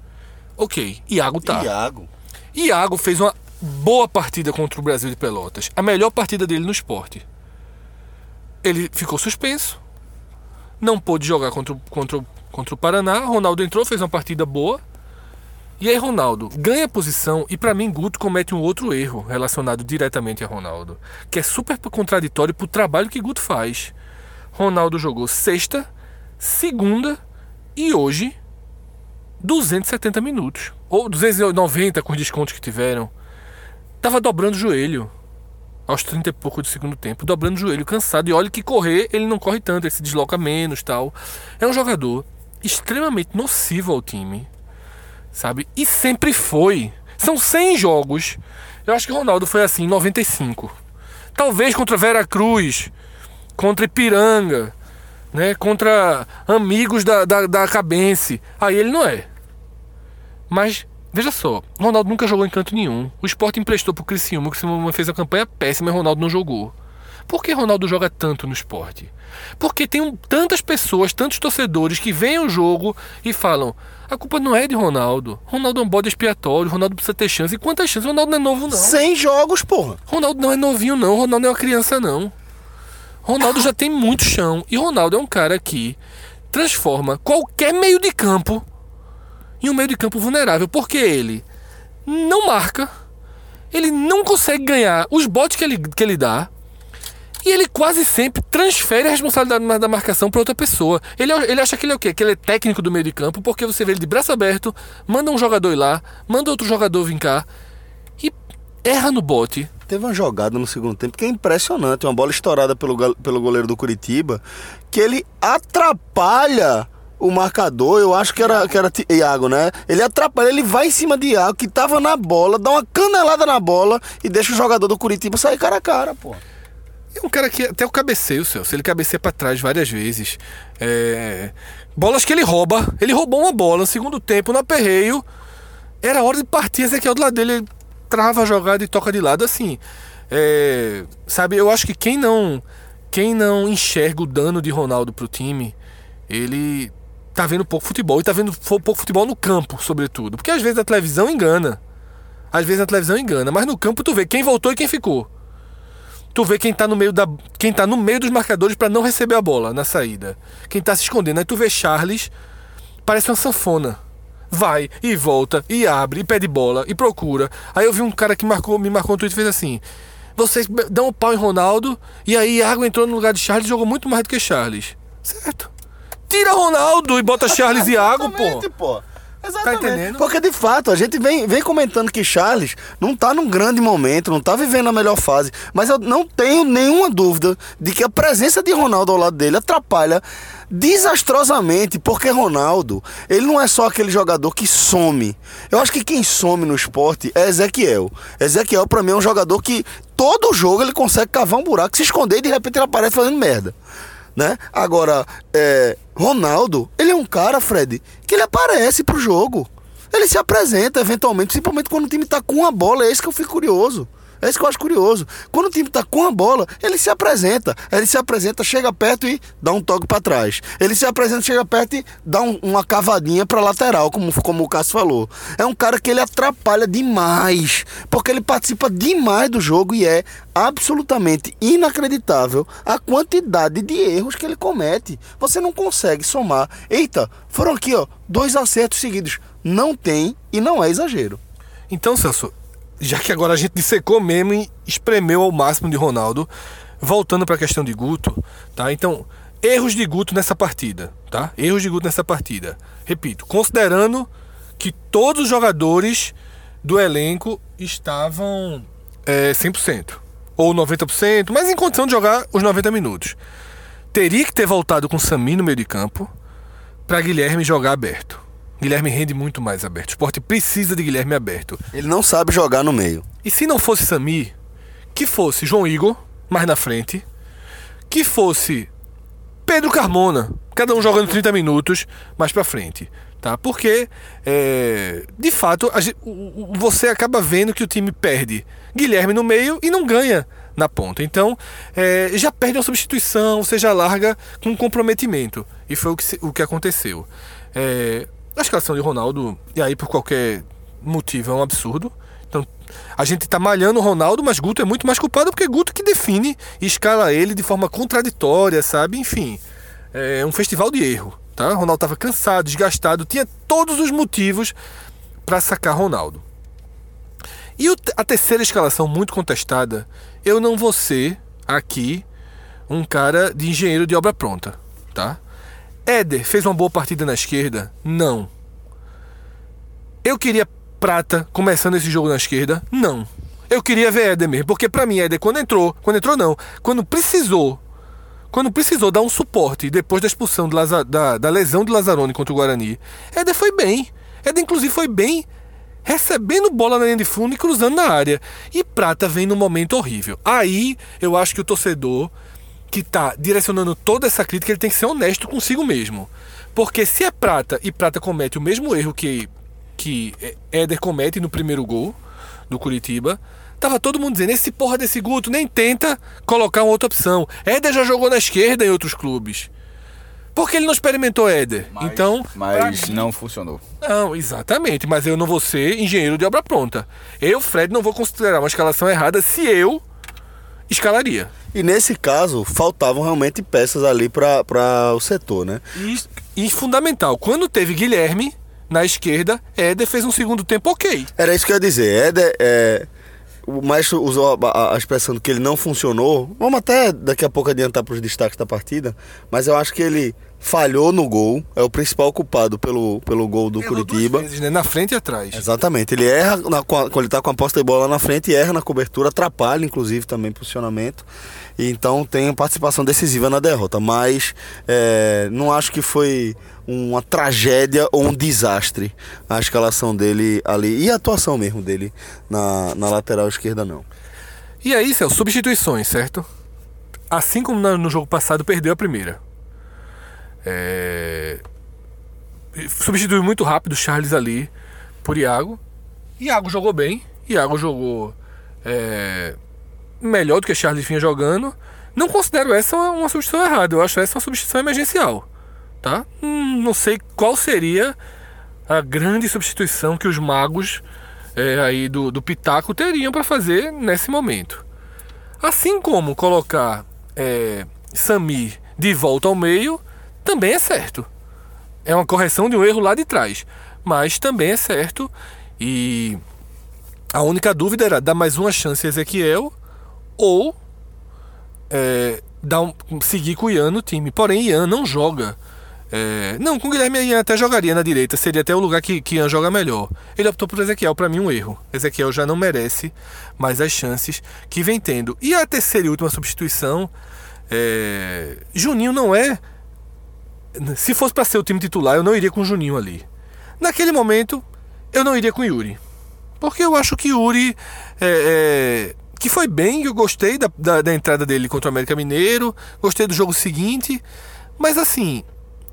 Ok, Iago tá. Iago. Iago fez uma boa partida contra o Brasil de Pelotas. A melhor partida dele no esporte. Ele ficou suspenso. Não pôde jogar contra, o- contra, contra o Paraná. Ronaldo entrou, fez uma partida boa. E aí Ronaldo ganha posição e pra mim Guto comete um outro erro relacionado diretamente a Ronaldo, que é super contraditório pro trabalho que Guto faz. Ronaldo jogou sexta, segunda e hoje 270 minutos. Ou 290 com os descontos que tiveram. Tava dobrando o joelho. Aos 30 e pouco do segundo tempo. Dobrando o joelho, cansado. E olha que correr, ele não corre tanto, ele se desloca menos tal. É um jogador extremamente nocivo ao time. Sabe? E sempre foi. São 100 jogos. Eu acho que o Ronaldo foi assim, em 95. Talvez contra Vera Cruz, contra Ipiranga, né? contra amigos da, da, da Cabense. Aí ele não é. Mas, veja só, Ronaldo nunca jogou em canto nenhum. O Sport emprestou pro Criciúma, o Criciúma fez a campanha péssima e Ronaldo não jogou. Por que Ronaldo joga tanto no esporte? Porque tem tantas pessoas, tantos torcedores que veem o jogo e falam: a culpa não é de Ronaldo. Ronaldo é um bode expiatório, Ronaldo precisa ter chance. E quantas chances? Ronaldo não é novo, não. 100 jogos, porra. Ronaldo não é novinho, não. Ronaldo não é uma criança, não. Ronaldo já tem muito chão. E Ronaldo é um cara que transforma qualquer meio de campo em um meio de campo vulnerável. Porque ele não marca, ele não consegue ganhar os botes que ele, que ele dá. E ele quase sempre transfere a responsabilidade da marcação para outra pessoa. Ele, ele acha que ele é o quê? Que ele é técnico do meio de campo, porque você vê ele de braço aberto, manda um jogador ir lá, manda outro jogador vir cá e erra no bote. Teve uma jogada no segundo tempo que é impressionante, uma bola estourada pelo, pelo goleiro do Curitiba, que ele atrapalha o marcador, eu acho que era, que era Iago, né? Ele atrapalha, ele vai em cima de Iago, que tava na bola, dá uma canelada na bola e deixa o jogador do Curitiba sair cara a cara, pô. É um cara que até o cabeceio. Se ele cabeceia para trás várias vezes. É... Bolas que ele rouba. Ele roubou uma bola no segundo tempo, no aperreio. Era hora de partir, Ezequiel do lado dele. Ele trava a jogada e toca de lado assim. É... Sabe, eu acho que quem não. Quem não enxerga o dano de Ronaldo pro time, ele tá vendo pouco futebol. E tá vendo pouco futebol no campo, sobretudo. Porque às vezes a televisão engana. Às vezes a televisão engana. Mas no campo tu vê quem voltou e quem ficou tu vê quem tá no meio da quem tá no meio dos marcadores para não receber a bola na saída. Quem tá se escondendo, aí tu vê Charles, parece uma sanfona. Vai e volta e abre e pede bola e procura. Aí eu vi um cara que marcou, me marcou no Twitter e fez assim: "Vocês dão um pau em Ronaldo e aí Iago entrou no lugar de Charles e jogou muito mais do que Charles". Certo? Tira Ronaldo e bota Charles e Iago, pô. pô. Exatamente. Tá entendendo? Porque de fato, a gente vem, vem comentando que Charles não tá num grande momento, não tá vivendo a melhor fase. Mas eu não tenho nenhuma dúvida de que a presença de Ronaldo ao lado dele atrapalha desastrosamente, porque Ronaldo, ele não é só aquele jogador que some. Eu acho que quem some no esporte é Ezequiel. Ezequiel, para mim, é um jogador que todo jogo ele consegue cavar um buraco, se esconder e de repente ele aparece fazendo merda né? Agora, é, Ronaldo, ele é um cara, Fred, que ele aparece pro jogo. Ele se apresenta eventualmente, principalmente quando o time tá com a bola, é isso que eu fico curioso. É isso que eu acho curioso. Quando o time está com a bola, ele se apresenta. Ele se apresenta, chega perto e dá um toque para trás. Ele se apresenta, chega perto e dá um, uma cavadinha para lateral, como, como o Cássio falou. É um cara que ele atrapalha demais, porque ele participa demais do jogo e é absolutamente inacreditável a quantidade de erros que ele comete. Você não consegue somar. Eita, foram aqui, ó, dois acertos seguidos. Não tem e não é exagero. Então, Celso, já que agora a gente dissecou mesmo e espremeu ao máximo de Ronaldo, voltando para a questão de Guto, tá? Então, erros de Guto nessa partida, tá? Erros de Guto nessa partida. Repito, considerando que todos os jogadores do elenco estavam é, 100% ou 90%, mas em condição de jogar os 90 minutos. Teria que ter voltado com Sami no meio de campo para Guilherme jogar aberto. Guilherme rende muito mais aberto. O esporte precisa de Guilherme aberto. Ele não sabe jogar no meio. E se não fosse Sami, que fosse João Igor, mais na frente, que fosse Pedro Carmona, cada um jogando 30 minutos mais pra frente. Tá? Porque, é, de fato, gente, você acaba vendo que o time perde Guilherme no meio e não ganha na ponta. Então, é, já perde uma substituição, você já larga com um comprometimento. E foi o que, o que aconteceu. É, a escalação de Ronaldo, e aí por qualquer motivo, é um absurdo. Então, a gente tá malhando o Ronaldo, mas Guto é muito mais culpado porque é Guto que define e escala ele de forma contraditória, sabe? Enfim, é um festival de erro, tá? Ronaldo tava cansado, desgastado, tinha todos os motivos para sacar Ronaldo. E a terceira escalação muito contestada, eu não vou ser aqui um cara de engenheiro de obra pronta, tá? Éder fez uma boa partida na esquerda? Não. Eu queria Prata começando esse jogo na esquerda? Não. Eu queria ver Éder mesmo, porque para mim Éder quando entrou, quando entrou não, quando precisou, quando precisou dar um suporte depois da expulsão da, da lesão de Lazzaroni contra o Guarani, Éder foi bem. Éder inclusive foi bem recebendo bola na linha de fundo e cruzando na área. E Prata vem num momento horrível. Aí eu acho que o torcedor que tá direcionando toda essa crítica, ele tem que ser honesto consigo mesmo. Porque se é Prata e Prata comete o mesmo erro que, que Éder comete no primeiro gol do Curitiba, tava todo mundo dizendo: esse porra desse Guto nem tenta colocar uma outra opção. Éder já jogou na esquerda em outros clubes. Porque ele não experimentou Éder. Mas, então. Mas mim- não funcionou. Não, exatamente. Mas eu não vou ser engenheiro de obra pronta. Eu, Fred, não vou considerar uma escalação errada se eu escalaria. E nesse caso, faltavam realmente peças ali para o setor, né? E, e fundamental, quando teve Guilherme na esquerda, Éder fez um segundo tempo ok. Era isso que eu ia dizer. Éder, é, o maestro usou a, a- expressão que ele não funcionou. Vamos até daqui a pouco adiantar para os destaques da partida. Mas eu acho que ele falhou no gol. É o principal culpado pelo, pelo gol do Errou Curitiba. vezes, né? Na frente e atrás. Exatamente. Ele erra na- quando ele tá com a posta de bola na frente, erra na cobertura, atrapalha, inclusive, também posicionamento. E então tem participação decisiva na derrota. Mas é, não acho que foi uma tragédia ou um desastre a escalação dele ali. E a atuação mesmo dele na, na lateral esquerda, não. E aí, Céu, substituições, certo? Assim como no jogo passado, perdeu a primeira. É... Substituiu muito rápido Charles ali por Iago. Iago jogou bem. Iago jogou é, melhor do que Charles vinha jogando. Não considero essa uma, uma substituição errada. Eu acho essa uma substituição emergencial. Tá? Hum, não sei qual seria a grande substituição que os magos é, aí do, do Pitaco teriam para fazer nesse momento. Assim como colocar é, Samir de volta ao meio, também é certo. É uma correção de um erro lá de trás. Mas também é certo. E a única dúvida era dar mais uma chance a Ezequiel ou é, dar um, seguir com o Ian no time. Porém, Ian não joga. É, não, com o Guilherme Ian até jogaria na direita, seria até o lugar que, que Ian joga melhor. Ele optou por Ezequiel, para mim um erro. Ezequiel já não merece mais as chances que vem tendo. E a terceira e última substituição, é, Juninho não é. Se fosse para ser o time titular, eu não iria com o Juninho ali. Naquele momento, eu não iria com o Yuri. Porque eu acho que Yuri. é, é, que foi bem, eu gostei da, da, da entrada dele contra o América Mineiro, gostei do jogo seguinte, mas assim,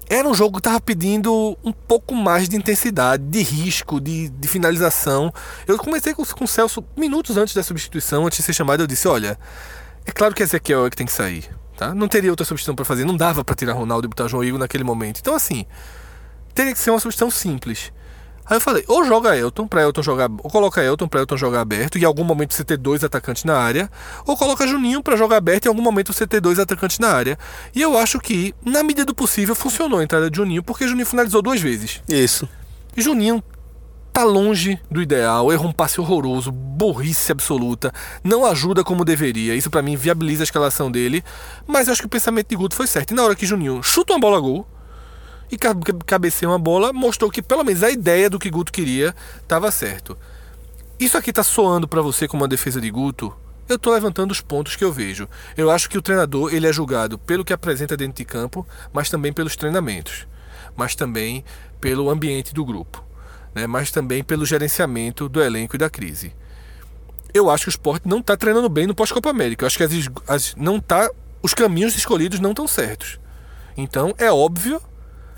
era um jogo que estava pedindo um pouco mais de intensidade, de risco, de, de finalização. Eu comecei com, com o Celso minutos antes da substituição, antes de ser chamado, eu disse: olha, é claro que Ezequiel é que tem que sair. Tá? Não teria outra substituição para fazer, não dava para tirar Ronaldo e botar João Igor naquele momento. Então, assim, teria que ser uma substituição simples. Aí eu falei, ou joga Elton pra Elton jogar, ou coloca Elton pra Elton jogar aberto e em algum momento você ter dois atacantes na área, ou coloca Juninho pra jogar aberto e em algum momento você ter dois atacantes na área. E eu acho que, na medida do possível, funcionou a entrada de Juninho, porque Juninho finalizou duas vezes. Isso. E Juninho tá longe do ideal, erra um passe horroroso, burrice absoluta, não ajuda como deveria. Isso pra mim viabiliza a escalação dele, mas eu acho que o pensamento de Guto foi certo. E na hora que Juninho chuta uma bola a gol e ca- ca- cabeceia uma bola, mostrou que pelo menos a ideia do que Guto queria estava certo. Isso aqui tá soando pra você como uma defesa de Guto? Eu tô levantando os pontos que eu vejo. Eu acho que o treinador ele é julgado pelo que apresenta dentro de campo, mas também pelos treinamentos, mas também pelo ambiente do grupo, né? mas também pelo gerenciamento do elenco e da crise. Eu acho que o Sport não está treinando bem no pós-Copa América. Eu acho que as, as- não tá, os caminhos escolhidos não estão certos. Então é óbvio,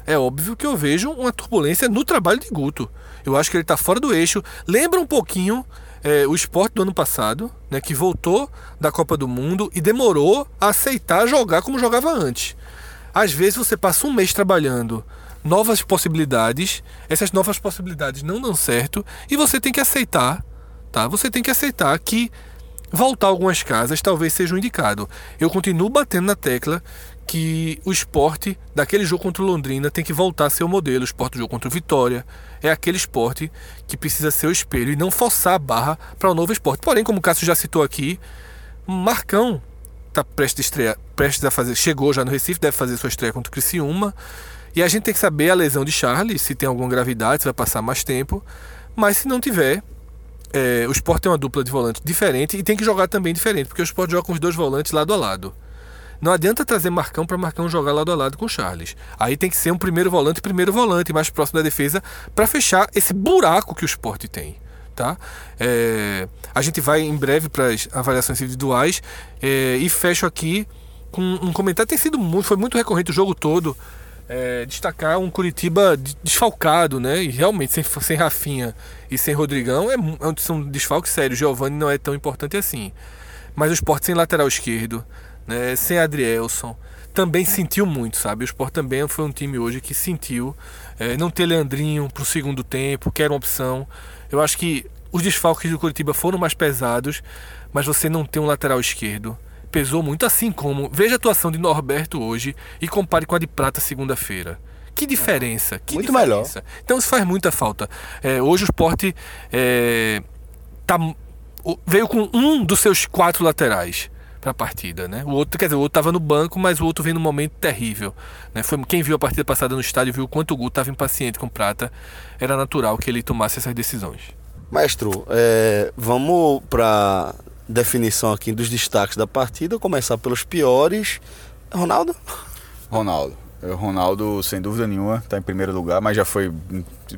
é óbvio que eu vejo uma turbulência no trabalho de Guto. Eu acho que ele está fora do eixo. Lembra um pouquinho é, o esporte do ano passado, né, que voltou da Copa do Mundo e demorou a aceitar jogar como jogava antes. Às vezes você passa um mês trabalhando novas possibilidades, essas novas possibilidades não dão certo e você tem que aceitar, tá? Você tem que aceitar que voltar algumas casas talvez seja o indicado. Eu continuo batendo na tecla que o esporte daquele jogo contra o Londrina tem que voltar a ser o modelo. O esporte do jogo contra o Vitória é aquele esporte que precisa ser o espelho e não forçar a barra para o novo esporte. Porém, como o Cássio já citou aqui, Marcão está prestes a estrear, prestes a fazer, chegou já no Recife, deve fazer sua estreia contra o Criciúma. E a gente tem que saber a lesão de Charles, se tem alguma gravidade, se vai passar mais tempo. Mas se não tiver, é, o Sport tem uma dupla de volante diferente e tem que jogar também diferente, porque o Sport joga com os dois volantes lado a lado. Não adianta trazer Marcão para Marcão jogar lado a lado com o Charles. Aí tem que ser um primeiro volante, primeiro volante, mais próximo da defesa, para fechar esse buraco que o esporte tem. Tá? É, a gente vai em breve para as avaliações individuais é, e fecho aqui com um comentário. Tem sido muito, foi muito recorrente o jogo todo. É, destacar um Curitiba desfalcado, né? E realmente sem, sem Rafinha e sem Rodrigão é, é são desfalques sérios. Giovanni não é tão importante assim. Mas o esporte sem lateral esquerdo, né? sem Adrielson, também sentiu muito, sabe? O Sport também foi um time hoje que sentiu é, não ter Leandrinho para o segundo tempo, que era uma opção. Eu acho que os desfalques do Curitiba foram mais pesados, mas você não tem um lateral esquerdo pesou muito, assim como veja a atuação de Norberto hoje e compare com a de Prata segunda-feira. Que diferença, que muito diferença. melhor. Então isso faz muita falta. É, hoje o esporte é, tá, veio com um dos seus quatro laterais para a partida, né? O outro, quer dizer, o outro estava no banco, mas o outro veio num momento terrível, né? Foi quem viu a partida passada no estádio viu o quanto o Guto estava impaciente com Prata, era natural que ele tomasse essas decisões. Maestro, é, vamos para definição aqui dos destaques da partida, começar pelos piores. Ronaldo? Ronaldo. O Ronaldo, sem dúvida nenhuma, está em primeiro lugar, mas já foi.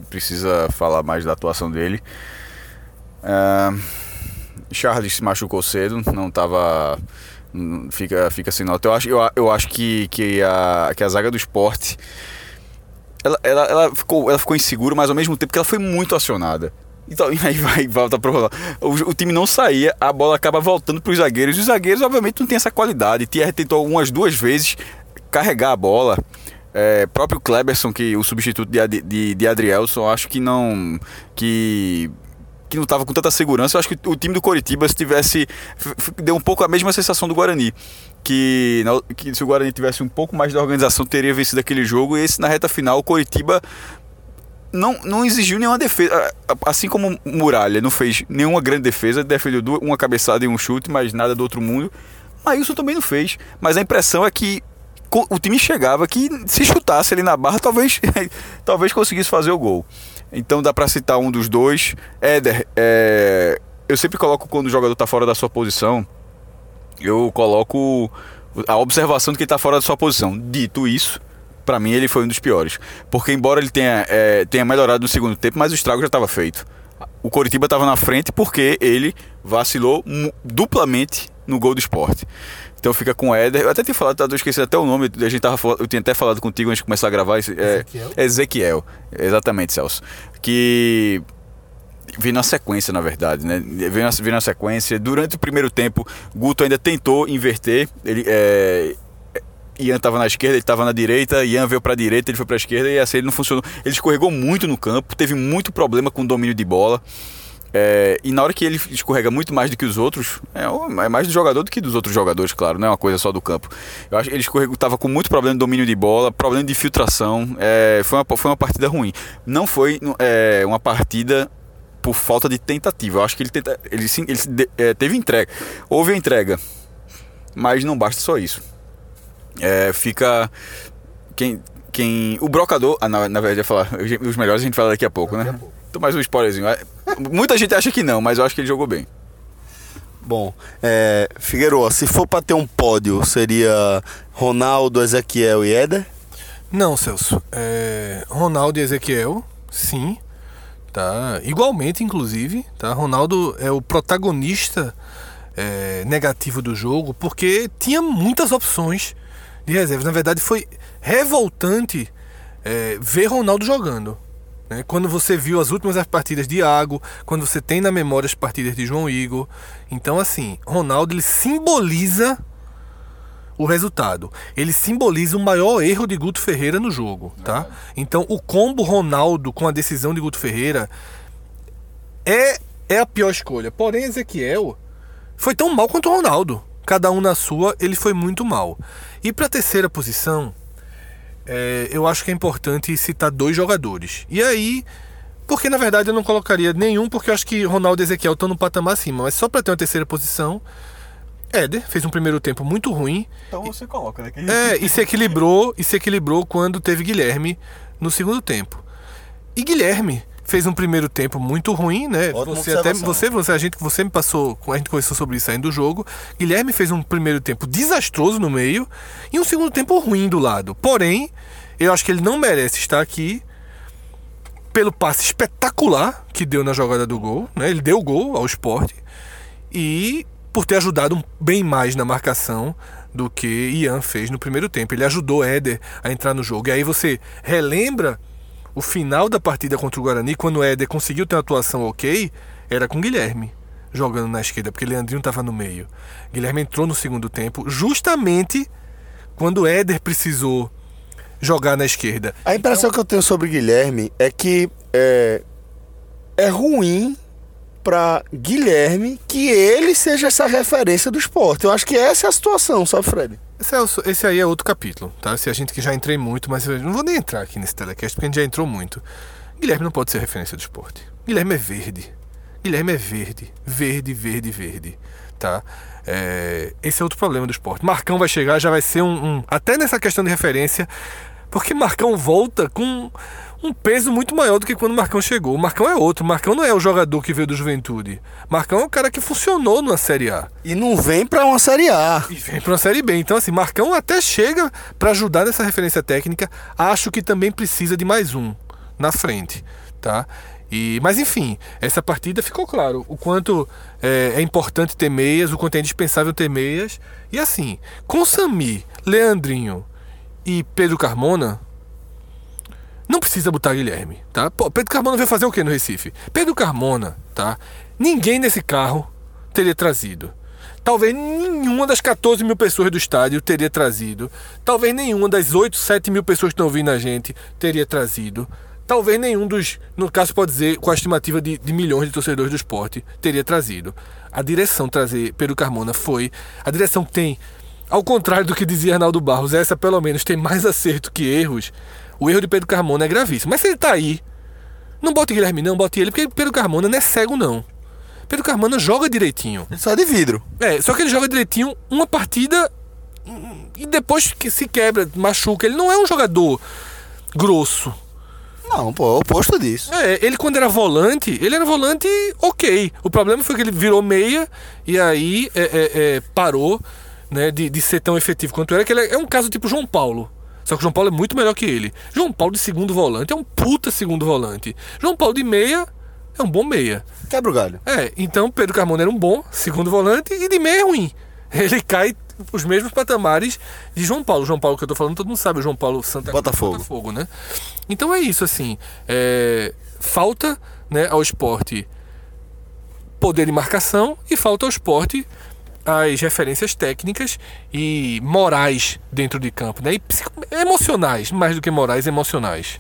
Precisa falar mais da atuação dele. Uh, Charles se machucou cedo, não estava. Fica, fica sem nota. Eu acho, eu, eu acho que, que, a, que a zaga do esporte. Ela, ela, ela, ficou, ela ficou insegura, mas ao mesmo tempo que ela foi muito acionada. Então, aí vai, volta pro Ronaldo. O, o, time não saía, a bola acaba voltando para os zagueiros. E os zagueiros, obviamente, não tem essa qualidade. Thierry tentou algumas duas vezes carregar a bola. É, próprio Kleberson, que o substituto de, de, de Adrielson, acho que não. que que não estava com tanta segurança. Eu acho que o time do Coritiba, se tivesse. deu um pouco a mesma sensação do Guarani. Que, que se o Guarani tivesse um pouco mais de organização, teria vencido aquele jogo. E esse, na reta final, o Coritiba não, não exigiu nenhuma defesa. Assim como Muralha não fez nenhuma grande defesa, defendeu uma cabeçada e um chute, mas nada do outro mundo. Maílson também não fez. Mas a impressão é que o time chegava que se chutasse ali na barra, talvez, talvez conseguisse fazer o gol. Então dá para citar um dos dois. Éder, é, eu sempre coloco quando o jogador está fora da sua posição, eu coloco a observação de que ele está fora da sua posição. Dito isso, para mim ele foi um dos piores. Porque embora ele tenha, é, tenha melhorado no segundo tempo, mas o estrago já estava feito. O Coritiba estava na frente porque ele vacilou duplamente no gol do esporte. Então fica com o Éder. Eu até tinha falado, eu esqueci até o nome, a gente tava, eu tinha até falado contigo antes de começar a gravar. É, Ezequiel. Ezequiel, exatamente, Celso. Que vem na sequência, na verdade, né? Vem na, vem na sequência. Durante o primeiro tempo, Guto ainda tentou inverter. Ele, é, Ian estava na esquerda, ele estava na direita, Ian veio para a direita, ele foi para a esquerda e assim ele não funcionou. Ele escorregou muito no campo, teve muito problema com o domínio de bola. É, e na hora que ele escorrega muito mais do que os outros, é, é, mais do jogador do que dos outros jogadores, claro, não é uma coisa só do campo. Eu acho que ele escorregou, estava com muito problema de domínio de bola, problema de filtração. É, foi, uma, foi uma partida ruim. Não foi é, uma partida por falta de tentativa. Eu acho que ele, tenta, ele, ele é, teve entrega. Houve a entrega, mas não basta só isso. É, fica. Quem, quem. O brocador. Ah, na, na verdade, ia falar. Os melhores a gente fala daqui a pouco, daqui né? A pouco. Então, mais um spoilerzinho. É, muita gente acha que não, mas eu acho que ele jogou bem. Bom, é, Figueiredo, se for para ter um pódio, seria Ronaldo, Ezequiel e Éder? Não, Celso. É, Ronaldo e Ezequiel, sim. Tá? Igualmente, inclusive. Tá? Ronaldo é o protagonista é, negativo do jogo, porque tinha muitas opções de reservas. Na verdade, foi revoltante é, ver Ronaldo jogando. Né? Quando você viu as últimas partidas de Iago, quando você tem na memória as partidas de João Igor. Então, assim, Ronaldo ele simboliza o resultado. Ele simboliza o maior erro de Guto Ferreira no jogo, tá? Então, o combo Ronaldo com a decisão de Guto Ferreira é, é a pior escolha. Porém, Ezequiel foi tão mal quanto o Ronaldo. Cada um na sua, ele foi muito mal. E para a terceira posição, é, eu acho que é importante citar dois jogadores. E aí, porque na verdade eu não colocaria nenhum, porque eu acho que Ronaldo e Ezequiel estão no patamar acima. Mas só para ter uma terceira posição, Éder fez um primeiro tempo muito ruim. Então você coloca, né? É, e se equilibrou, e se equilibrou quando teve Guilherme no segundo tempo. E Guilherme fez um primeiro tempo muito ruim, né? Ótima Você até você, você a gente você me passou, a gente conversou sobre isso saindo do jogo. Guilherme fez um primeiro tempo desastroso no meio e um segundo tempo ruim do lado. Porém, eu acho que ele não merece estar aqui pelo passe espetacular que deu na jogada do gol, né? Ele deu o gol ao esporte e por ter ajudado bem mais na marcação do que Ian fez no primeiro tempo. Ele ajudou Éder a entrar no jogo. E aí você relembra o final da partida contra o Guarani, quando o Éder conseguiu ter uma atuação ok, era com Guilherme jogando na esquerda, porque Leandrinho estava no meio. Guilherme entrou no segundo tempo, justamente quando o Éder precisou jogar na esquerda. A impressão que eu tenho sobre Guilherme é que é, é ruim para Guilherme que ele seja essa referência do esporte. Eu acho que essa é a situação, sabe, Fred? Esse, é esse aí é outro capítulo, tá? Se a gente que já entrei muito, mas eu não vou nem entrar aqui nesse telecast porque a gente já entrou muito. Guilherme não pode ser referência do esporte. Guilherme é verde. Guilherme é verde. Verde, verde, verde. Tá? É, esse é outro problema do esporte. Marcão vai chegar, já vai ser um, um- Até nessa questão de referência, porque Marcão volta com um peso muito maior do que quando Marcão chegou. O Marcão é outro. Marcão não é o jogador que veio do Juventude. Marcão é o cara que funcionou na Série A. E não vem para uma Série A. E vem para uma Série B. Então, assim, Marcão até chega para ajudar nessa referência técnica. Acho que também precisa de mais um na frente, tá? E, mas enfim, essa partida ficou claro o quanto é, é importante ter meias, o quanto é indispensável ter meias. E assim, com Sami, Leandrinho e Pedro Carmona, não precisa botar Guilherme, tá? Pô, Pedro Carmona veio fazer o que no Recife? Pedro Carmona, tá? Ninguém nesse carro teria trazido. Talvez nenhuma das 14 mil pessoas do estádio teria trazido. Talvez nenhuma das 8, 7 mil pessoas que estão ouvindo a gente teria trazido. Talvez nenhum dos, no caso pode dizer, com a estimativa de, de milhões de torcedores do esporte, teria trazido. A direção trazer Pedro Carmona foi. A direção tem, ao contrário do que dizia Arnaldo Barros, essa pelo menos tem mais acerto que erros. O erro de Pedro Carmona é gravíssimo. Mas se ele tá aí, não bote Guilherme não, bote ele, porque Pedro Carmona não é cego não. Pedro Carmona joga direitinho. Ele sai de vidro. É, só que ele joga direitinho uma partida e depois que se quebra, machuca. Ele não é um jogador grosso. Não, pô, é o oposto disso. É, ele quando era volante, ele era volante ok. O problema foi que ele virou meia e aí é, é, é, parou né, de, de ser tão efetivo quanto era. Que ele é, é um caso tipo João Paulo. Só que o João Paulo é muito melhor que ele. João Paulo de segundo volante é um puta segundo volante. João Paulo de meia é um bom meia. Quebra o galho. É, então Pedro Carmona era um bom segundo volante e de meia é ruim. Ele cai os mesmos patamares de João Paulo. João Paulo que eu tô falando, todo mundo sabe, o João Paulo Santa Botafogo. Botafogo, né? Então é isso, assim. é, falta né, ao esporte poder de marcação e falta ao esporte as referências técnicas e morais dentro de campo, né? E emocionais, mais do que morais, emocionais.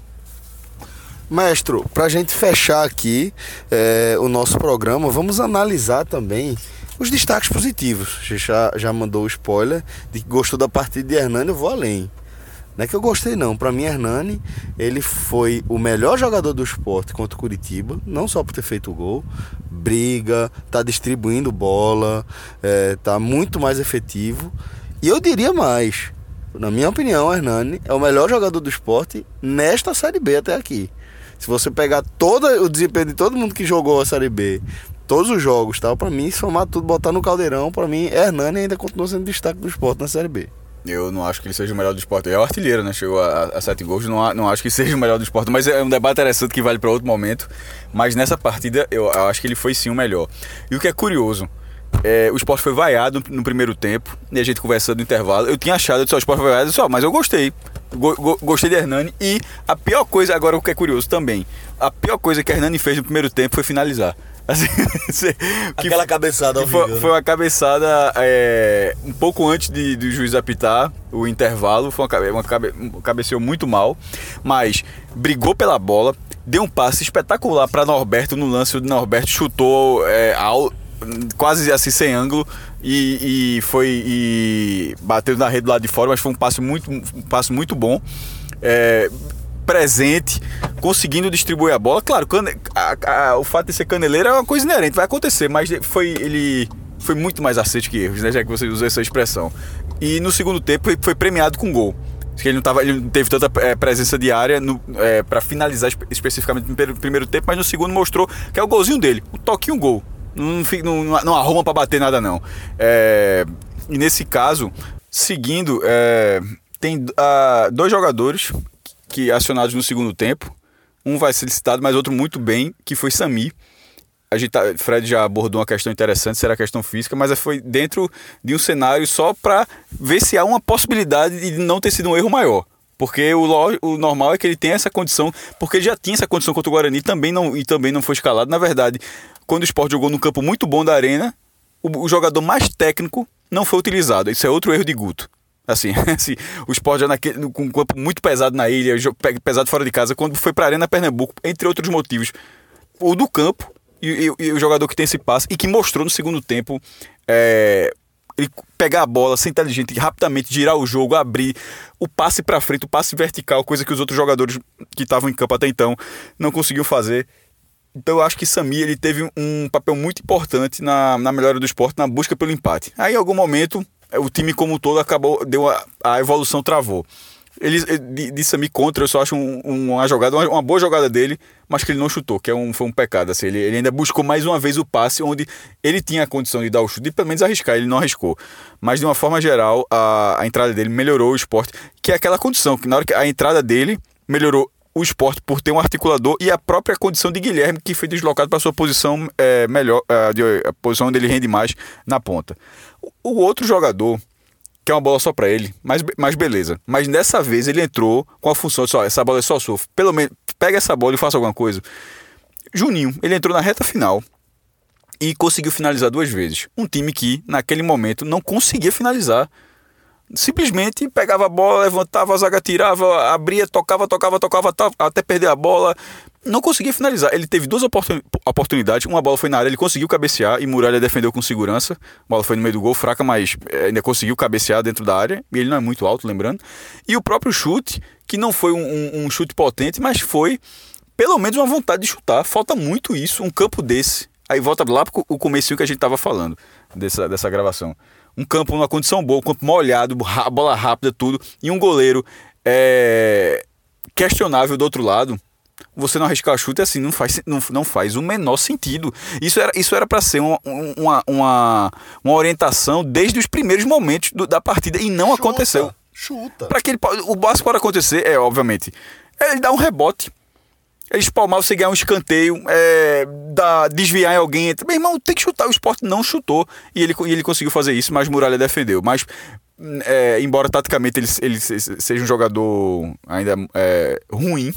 Maestro, pra gente fechar aqui é, o nosso programa, vamos analisar também os destaques positivos. Já, já mandou o spoiler de que gostou da partida de Hernani, eu vou além. Não é que eu gostei não, pra mim Hernani, ele foi o melhor jogador do esporte contra o Curitiba, não só por ter feito o gol, briga, tá distribuindo bola, é, tá muito mais efetivo. E eu diria mais, na minha opinião, Hernani é o melhor jogador do esporte nesta Série B até aqui. Se você pegar todo o desempenho de todo mundo que jogou a Série B, todos os jogos, tal, para mim, somar tudo, botar no caldeirão, para mim, Hernani ainda continua sendo destaque do esporte na Série B. Eu não acho que ele seja o melhor do esporte. É o artilheiro, né? Chegou a, a sete gols. Não, não acho que seja o melhor do esporte. Mas é um debate interessante que vale para outro momento. Mas nessa partida, eu, eu acho que ele foi sim o melhor. E o que é curioso, é, o esporte foi vaiado no primeiro tempo. E a gente conversando no intervalo. Eu tinha achado, eu o esporte foi vaiado. Eu disse, mas eu gostei. Go- go- gostei de Hernani. E a pior coisa, agora o que é curioso também. A pior coisa que Hernani fez no primeiro tempo foi finalizar. Assim, que Aquela cabeçada foi, foi uma cabeçada é, um pouco antes de, do juiz apitar o intervalo. Foi uma, uma cabe, cabeceou muito mal, mas brigou pela bola, deu um passe espetacular para Norberto no lance. O Norberto chutou é, ao- quase assim sem ângulo e, e foi e bateu na rede do lado de fora, mas foi um passe muito, um passe muito bom. É, presente, conseguindo distribuir a bola. Claro, cane- a- a- o fato de ser caneleiro é uma coisa inerente, vai acontecer, mas foi ele foi muito mais aceite que erros, né? Já que você usou essa expressão. E no segundo tempo foi, foi premiado com gol. Ele não, tava, ele não teve tanta é, presença de área é, para finalizar espe especificamente no primeiro, tempo, mas no segundo mostrou que é o golzinho dele, o toque um gol. Não, não, não, arruma para bater nada, não. É, e nesse caso, seguindo, tem uh, dois jogadores que acionados no segundo tempo. Um vai ser citado, mas outro muito bem, que foi Sami a gente tá, Fred já abordou uma questão interessante, será a questão física, mas foi dentro de um cenário só para ver se há uma possibilidade de não ter sido um erro maior. Porque o, o, normal é que ele tenha essa condição, porque ele já tinha essa condição contra o Guarani também não, e também não foi escalado. Na verdade, quando o esporte jogou no campo muito bom da arena, o, o jogador mais técnico não foi utilizado. Isso é outro erro de Guto. Assim, assim o esporte já naquele, com um campo muito pesado na ilha, pesado fora de casa, quando foi para a Arena Pernambuco, entre outros motivos. O do campo e, e, e, o jogador que tem esse passe e que mostrou no segundo tempo é, ele pegar a bola, ser inteligente, rapidamente girar o jogo, abrir o passe para frente, o passe vertical, coisa que os outros jogadores que estavam em campo até então não conseguiam fazer. Então eu acho que Sami ele teve um papel muito importante na, na melhora do esporte, na busca pelo empate. Aí em algum momento o time como um todo acabou, deu a, a evolução travou. Ele, de, de Sami contra, eu só acho um, uma jogada, uma, uma, boa jogada dele, mas que ele não chutou, que é um, foi um pecado. Assim, ele, ele, ainda buscou mais uma vez o passe onde ele tinha a condição de dar o chute e pelo menos arriscar, ele não arriscou. Mas de uma forma geral, a, a entrada dele melhorou o esporte, que é aquela condição, que na hora que a entrada dele melhorou o esporte por ter um articulador e a própria condição de Guilherme, que foi deslocado para sua posição é, melhor, é, de, a posição onde ele rende mais na ponta. O, o outro jogador que é uma bola só para ele, mas, mas beleza. Mas dessa vez ele entrou com a função de só, essa bola é só sua. Pelo menos, pega essa bola e faça alguma coisa. Juninho, ele entrou na reta final e conseguiu finalizar duas vezes. Um time que, naquele momento, não conseguia finalizar. Simplesmente pegava a bola, levantava, a zaga tirava, abria, tocava, tocava, tocava, até perder a bola não conseguia finalizar. Ele teve duas oportunidades. Uma bola foi na área, ele conseguiu cabecear e Muralha defendeu com segurança. A bola foi no meio do gol, fraca, mas eh, ainda conseguiu cabecear dentro da área. E ele não é muito alto, lembrando. E o próprio chute, que não foi um, um, um chute potente, mas foi pelo menos uma vontade de chutar. Falta muito isso, um campo desse. Aí volta lá para o começo que a gente estava falando dessa, dessa gravação. Um campo numa condição boa, um campo molhado, bola rápida, tudo. E um goleiro é, questionável do outro lado você não arriscar chute assim não faz, não, não faz o menor sentido. Isso era isso era para ser uma, uma, uma, uma, orientação desde os primeiros momentos do, da partida e não chuta, aconteceu. Chuta. Para que ele, o básico para acontecer é, obviamente, ele dar um rebote. Ele espalmar, você ganhar um escanteio, é, dar, desviar em alguém. Meu irmão, tem que chutar. O esporte não chutou. E ele, e ele conseguiu fazer isso, mas Muralha defendeu. Mas é, embora taticamente ele, ele, seja um jogador ainda é, ruim,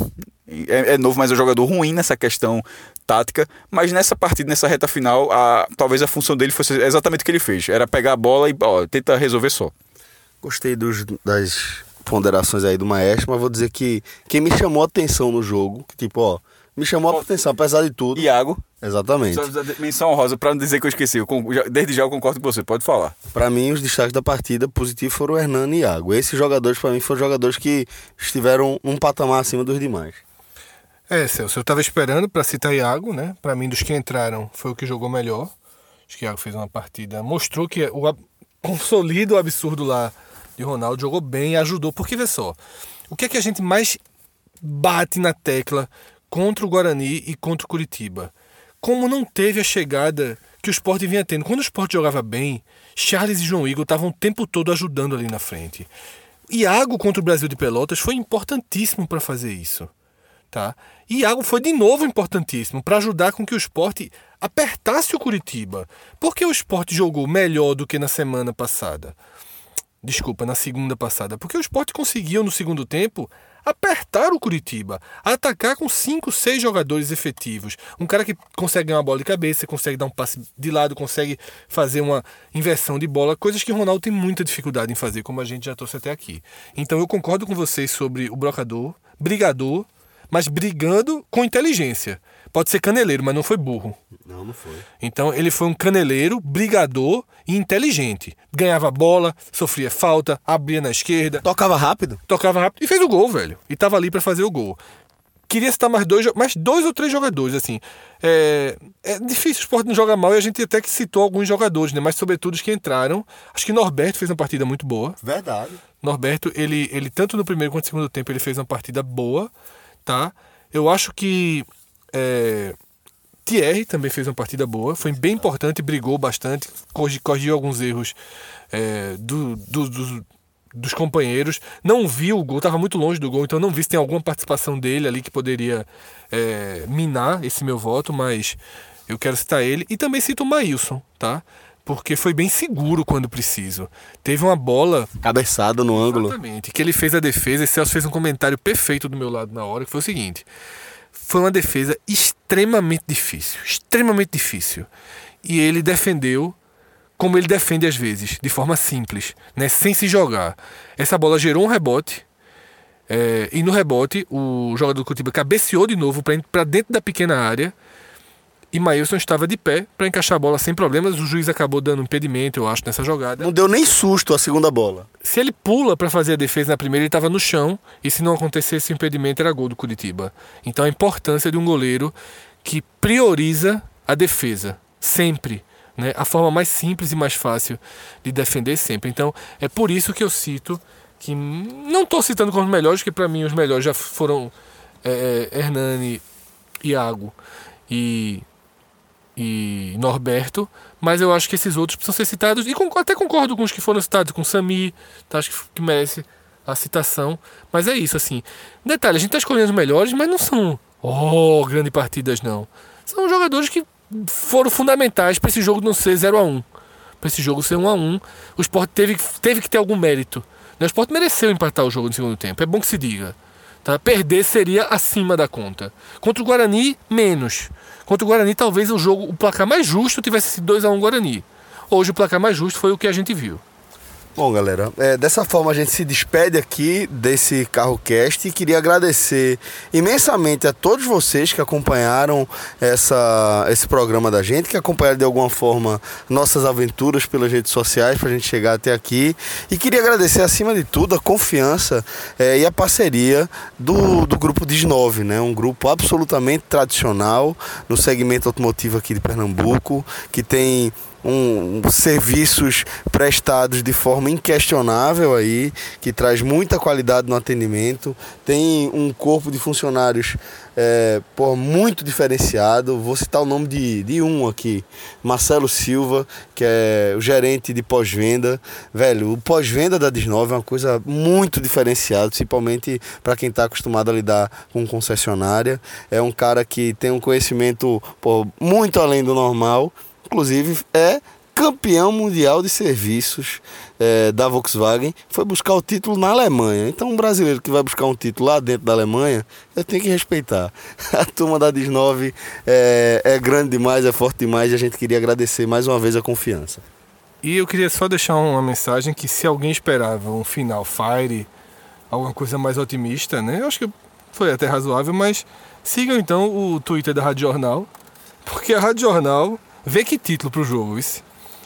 é, é, novo, mas é um jogador ruim nessa questão tática. Mas nessa partida, nessa reta final, a, talvez a função dele fosse exatamente o que ele fez: era pegar a bola e ó, tenta resolver só. Gostei dos, das ponderações aí do Maestro, mas vou dizer que quem me chamou a atenção no jogo, que tipo, ó, me chamou a atenção, apesar de tudo. Iago. Exatamente. Só menção honrosa, para não dizer que eu esqueci. Eu, desde já eu concordo com você, pode falar. Para mim, os destaques da partida positivos foram o Hernani e Iago. Esses jogadores, para mim, foram jogadores que estiveram um patamar acima dos demais. É, Celso, eu estava esperando para citar Iago, né? Para mim, dos que entraram, foi o que jogou melhor. Acho que Iago fez uma partida, mostrou que o consolida o absurdo lá de Ronaldo, jogou bem, ajudou. Porque vê só, o que é que a gente mais bate na tecla contra o Guarani e contra o Curitiba? Como não teve a chegada que o esporte vinha tendo. Quando o esporte jogava bem, Charles e João Igor estavam o tempo todo ajudando ali na frente. Iago contra o Brasil de Pelotas foi importantíssimo para fazer isso. Tá? E Iago foi de novo importantíssimo para ajudar com que o esporte apertasse o Curitiba. Porque o esporte jogou melhor do que na semana passada. Desculpa, na segunda passada. Porque o esporte conseguiu no segundo tempo apertar o Curitiba, atacar com cinco, seis jogadores efetivos. Um cara que consegue ganhar uma bola de cabeça, consegue dar um passe de lado, consegue fazer uma inversão de bola, coisas que o Ronaldo tem muita dificuldade em fazer, como a gente já trouxe até aqui. Então eu concordo com vocês sobre o brocador, brigador, mas brigando com inteligência. Pode ser caneleiro, mas não foi burro. Não, não foi. Então ele foi um caneleiro, brigador e inteligente. Ganhava bola, sofria falta, abria na esquerda. Tocava rápido? Tocava rápido e fez o gol, velho. E tava ali para fazer o gol. queria citar mais dois, mais dois ou três jogadores, assim. É, é difícil, o Sport não joga mal e a gente até que citou alguns jogadores, né? Mas sobretudo os que entraram. Acho que Norberto fez uma partida muito boa. Verdade. Norberto, ele, ele tanto no primeiro quanto no segundo tempo, ele fez uma partida boa, tá? Eu acho que é, Thierry também fez uma partida boa, foi bem importante, brigou bastante, corrigiu alguns erros é, do, do, do, dos companheiros. Não viu o gol, estava muito longe do gol, então não vi se tem alguma participação dele ali que poderia é, minar esse meu voto, mas eu quero citar ele. E também cito o Maílson, tá? porque foi bem seguro quando preciso. Teve uma bola. Cabeçada no ângulo. Exatamente. Que ele fez a defesa. E Celso fez um comentário perfeito do meu lado na hora, que foi o seguinte: foi uma defesa extremamente difícil. Extremamente difícil. E ele defendeu como ele defende às vezes, de forma simples, né? sem se jogar. Essa bola gerou um rebote. É, e no rebote, o jogador do Curitiba cabeceou de novo para dentro da pequena área e Maílson estava de pé para encaixar a bola sem problemas. O juiz acabou dando um impedimento, eu acho, nessa jogada. Não deu nem susto a segunda bola. Se ele pula para fazer a defesa na primeira, ele estava no chão. E se não acontecesse o impedimento, era gol do Curitiba. Então a importância de um goleiro que prioriza a defesa, sempre. Né? A forma mais simples e mais fácil de defender sempre. Então é por isso que eu cito que não estou citando como os melhores, porque para mim os melhores já foram é, é Hernani, Iago e e Norberto, mas eu acho que esses outros precisam ser citados, e até concordo com os que foram citados, com Sami, tá, acho que merece a citação, mas é isso, assim. Detalhe, a gente está escolhendo os melhores, mas não são, oh, grandes partidas, não. São jogadores que foram fundamentais para esse jogo não ser 0 a 1 para esse jogo ser 1 a 1 O Sport teve, teve que ter algum mérito. O Sport mereceu empatar o jogo no segundo tempo, é bom que se diga. Tá? Perder seria acima da conta. Contra o Guarani, menos. Contra o Guarani, talvez o jogo, o placar mais justo tivesse sido 2 a 1 Guarani. Hoje o placar mais justo foi o que a gente viu. Bom, galera, é, dessa forma a gente se despede aqui desse Carro Cast e queria agradecer imensamente a todos vocês que acompanharam essa, esse programa da gente, que acompanharam de alguma forma nossas aventuras pelas redes sociais para a gente chegar até aqui. E queria agradecer, acima de tudo, a confiança é, e a parceria do, do grupo DIS9, né? um grupo absolutamente tradicional no segmento automotivo aqui de Pernambuco, que tem um, serviços prestados de forma inquestionável aí, que traz muita qualidade no atendimento, tem um corpo de funcionários é, por muito diferenciado. Vou citar o nome de, de um aqui, Marcelo Silva, que é o gerente de pós-venda. Velho, o pós-venda da Desnove é uma coisa muito diferenciada, principalmente para quem está acostumado a lidar com concessionária. É um cara que tem um conhecimento pô, muito além do normal inclusive é campeão mundial de serviços é, da Volkswagen, foi buscar o título na Alemanha. Então, um brasileiro que vai buscar um título lá dentro da Alemanha, eu tenho que respeitar. A turma da DIS9 é, é grande demais, é forte demais e a gente queria agradecer mais uma vez a confiança. E eu queria só deixar uma mensagem que se alguém esperava um final Fire, alguma coisa mais otimista, né? Eu acho que foi até razoável, mas sigam então o Twitter da Rádio Jornal, porque a Rádio Jornal Vê que título pro jogo, isso.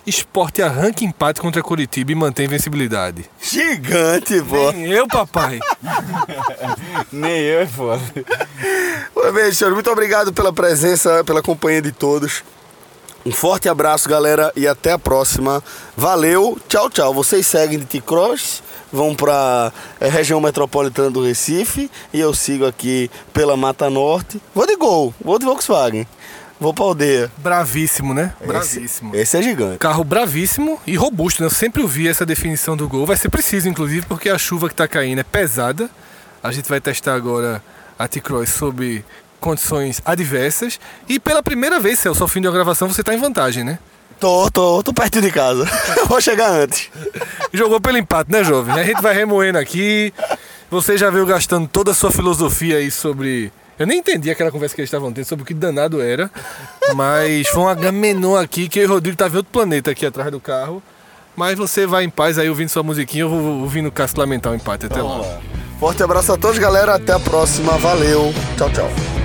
Esporte arranca empate contra Curitiba e mantém invencibilidade. Gigante, pô. Nem eu, papai. Nem eu, é foda. Bem, senhor, muito obrigado pela presença, pela companhia de todos. Um forte abraço, galera, e até a próxima. Valeu, tchau, tchau. Vocês seguem de T-Cross, vão para é, região metropolitana do Recife e eu sigo aqui pela Mata Norte. Vou de Gol, vou de Volkswagen. Vou pra aldeia. Bravíssimo, né? Bravíssimo. Esse, é gigante. Carro bravíssimo e robusto, né? Eu sempre ouvi essa definição do gol. Vai ser preciso, inclusive, porque a chuva que tá caindo é pesada. A gente vai testar agora a T-Cross sob condições adversas. E pela primeira vez, Celso, ao fim da gravação, você tá em vantagem, né? Tô, tô, tô perto de casa. Vou chegar antes. Jogou pelo empate, né, jovem? A gente vai remoendo aqui. Você já veio gastando toda a sua filosofia aí sobre eu nem entendi aquela conversa que eles estavam tendo sobre o que danado era. Mas foi um agamenon aqui que o Rodrigo tava em outro planeta aqui atrás do carro. Mas você vai em paz aí ouvindo sua musiquinha, eu vou ouvindo o Cássio lamentar o empate. Até lá. Forte abraço a todos, galera. Até a próxima. Valeu. Tchau, tchau.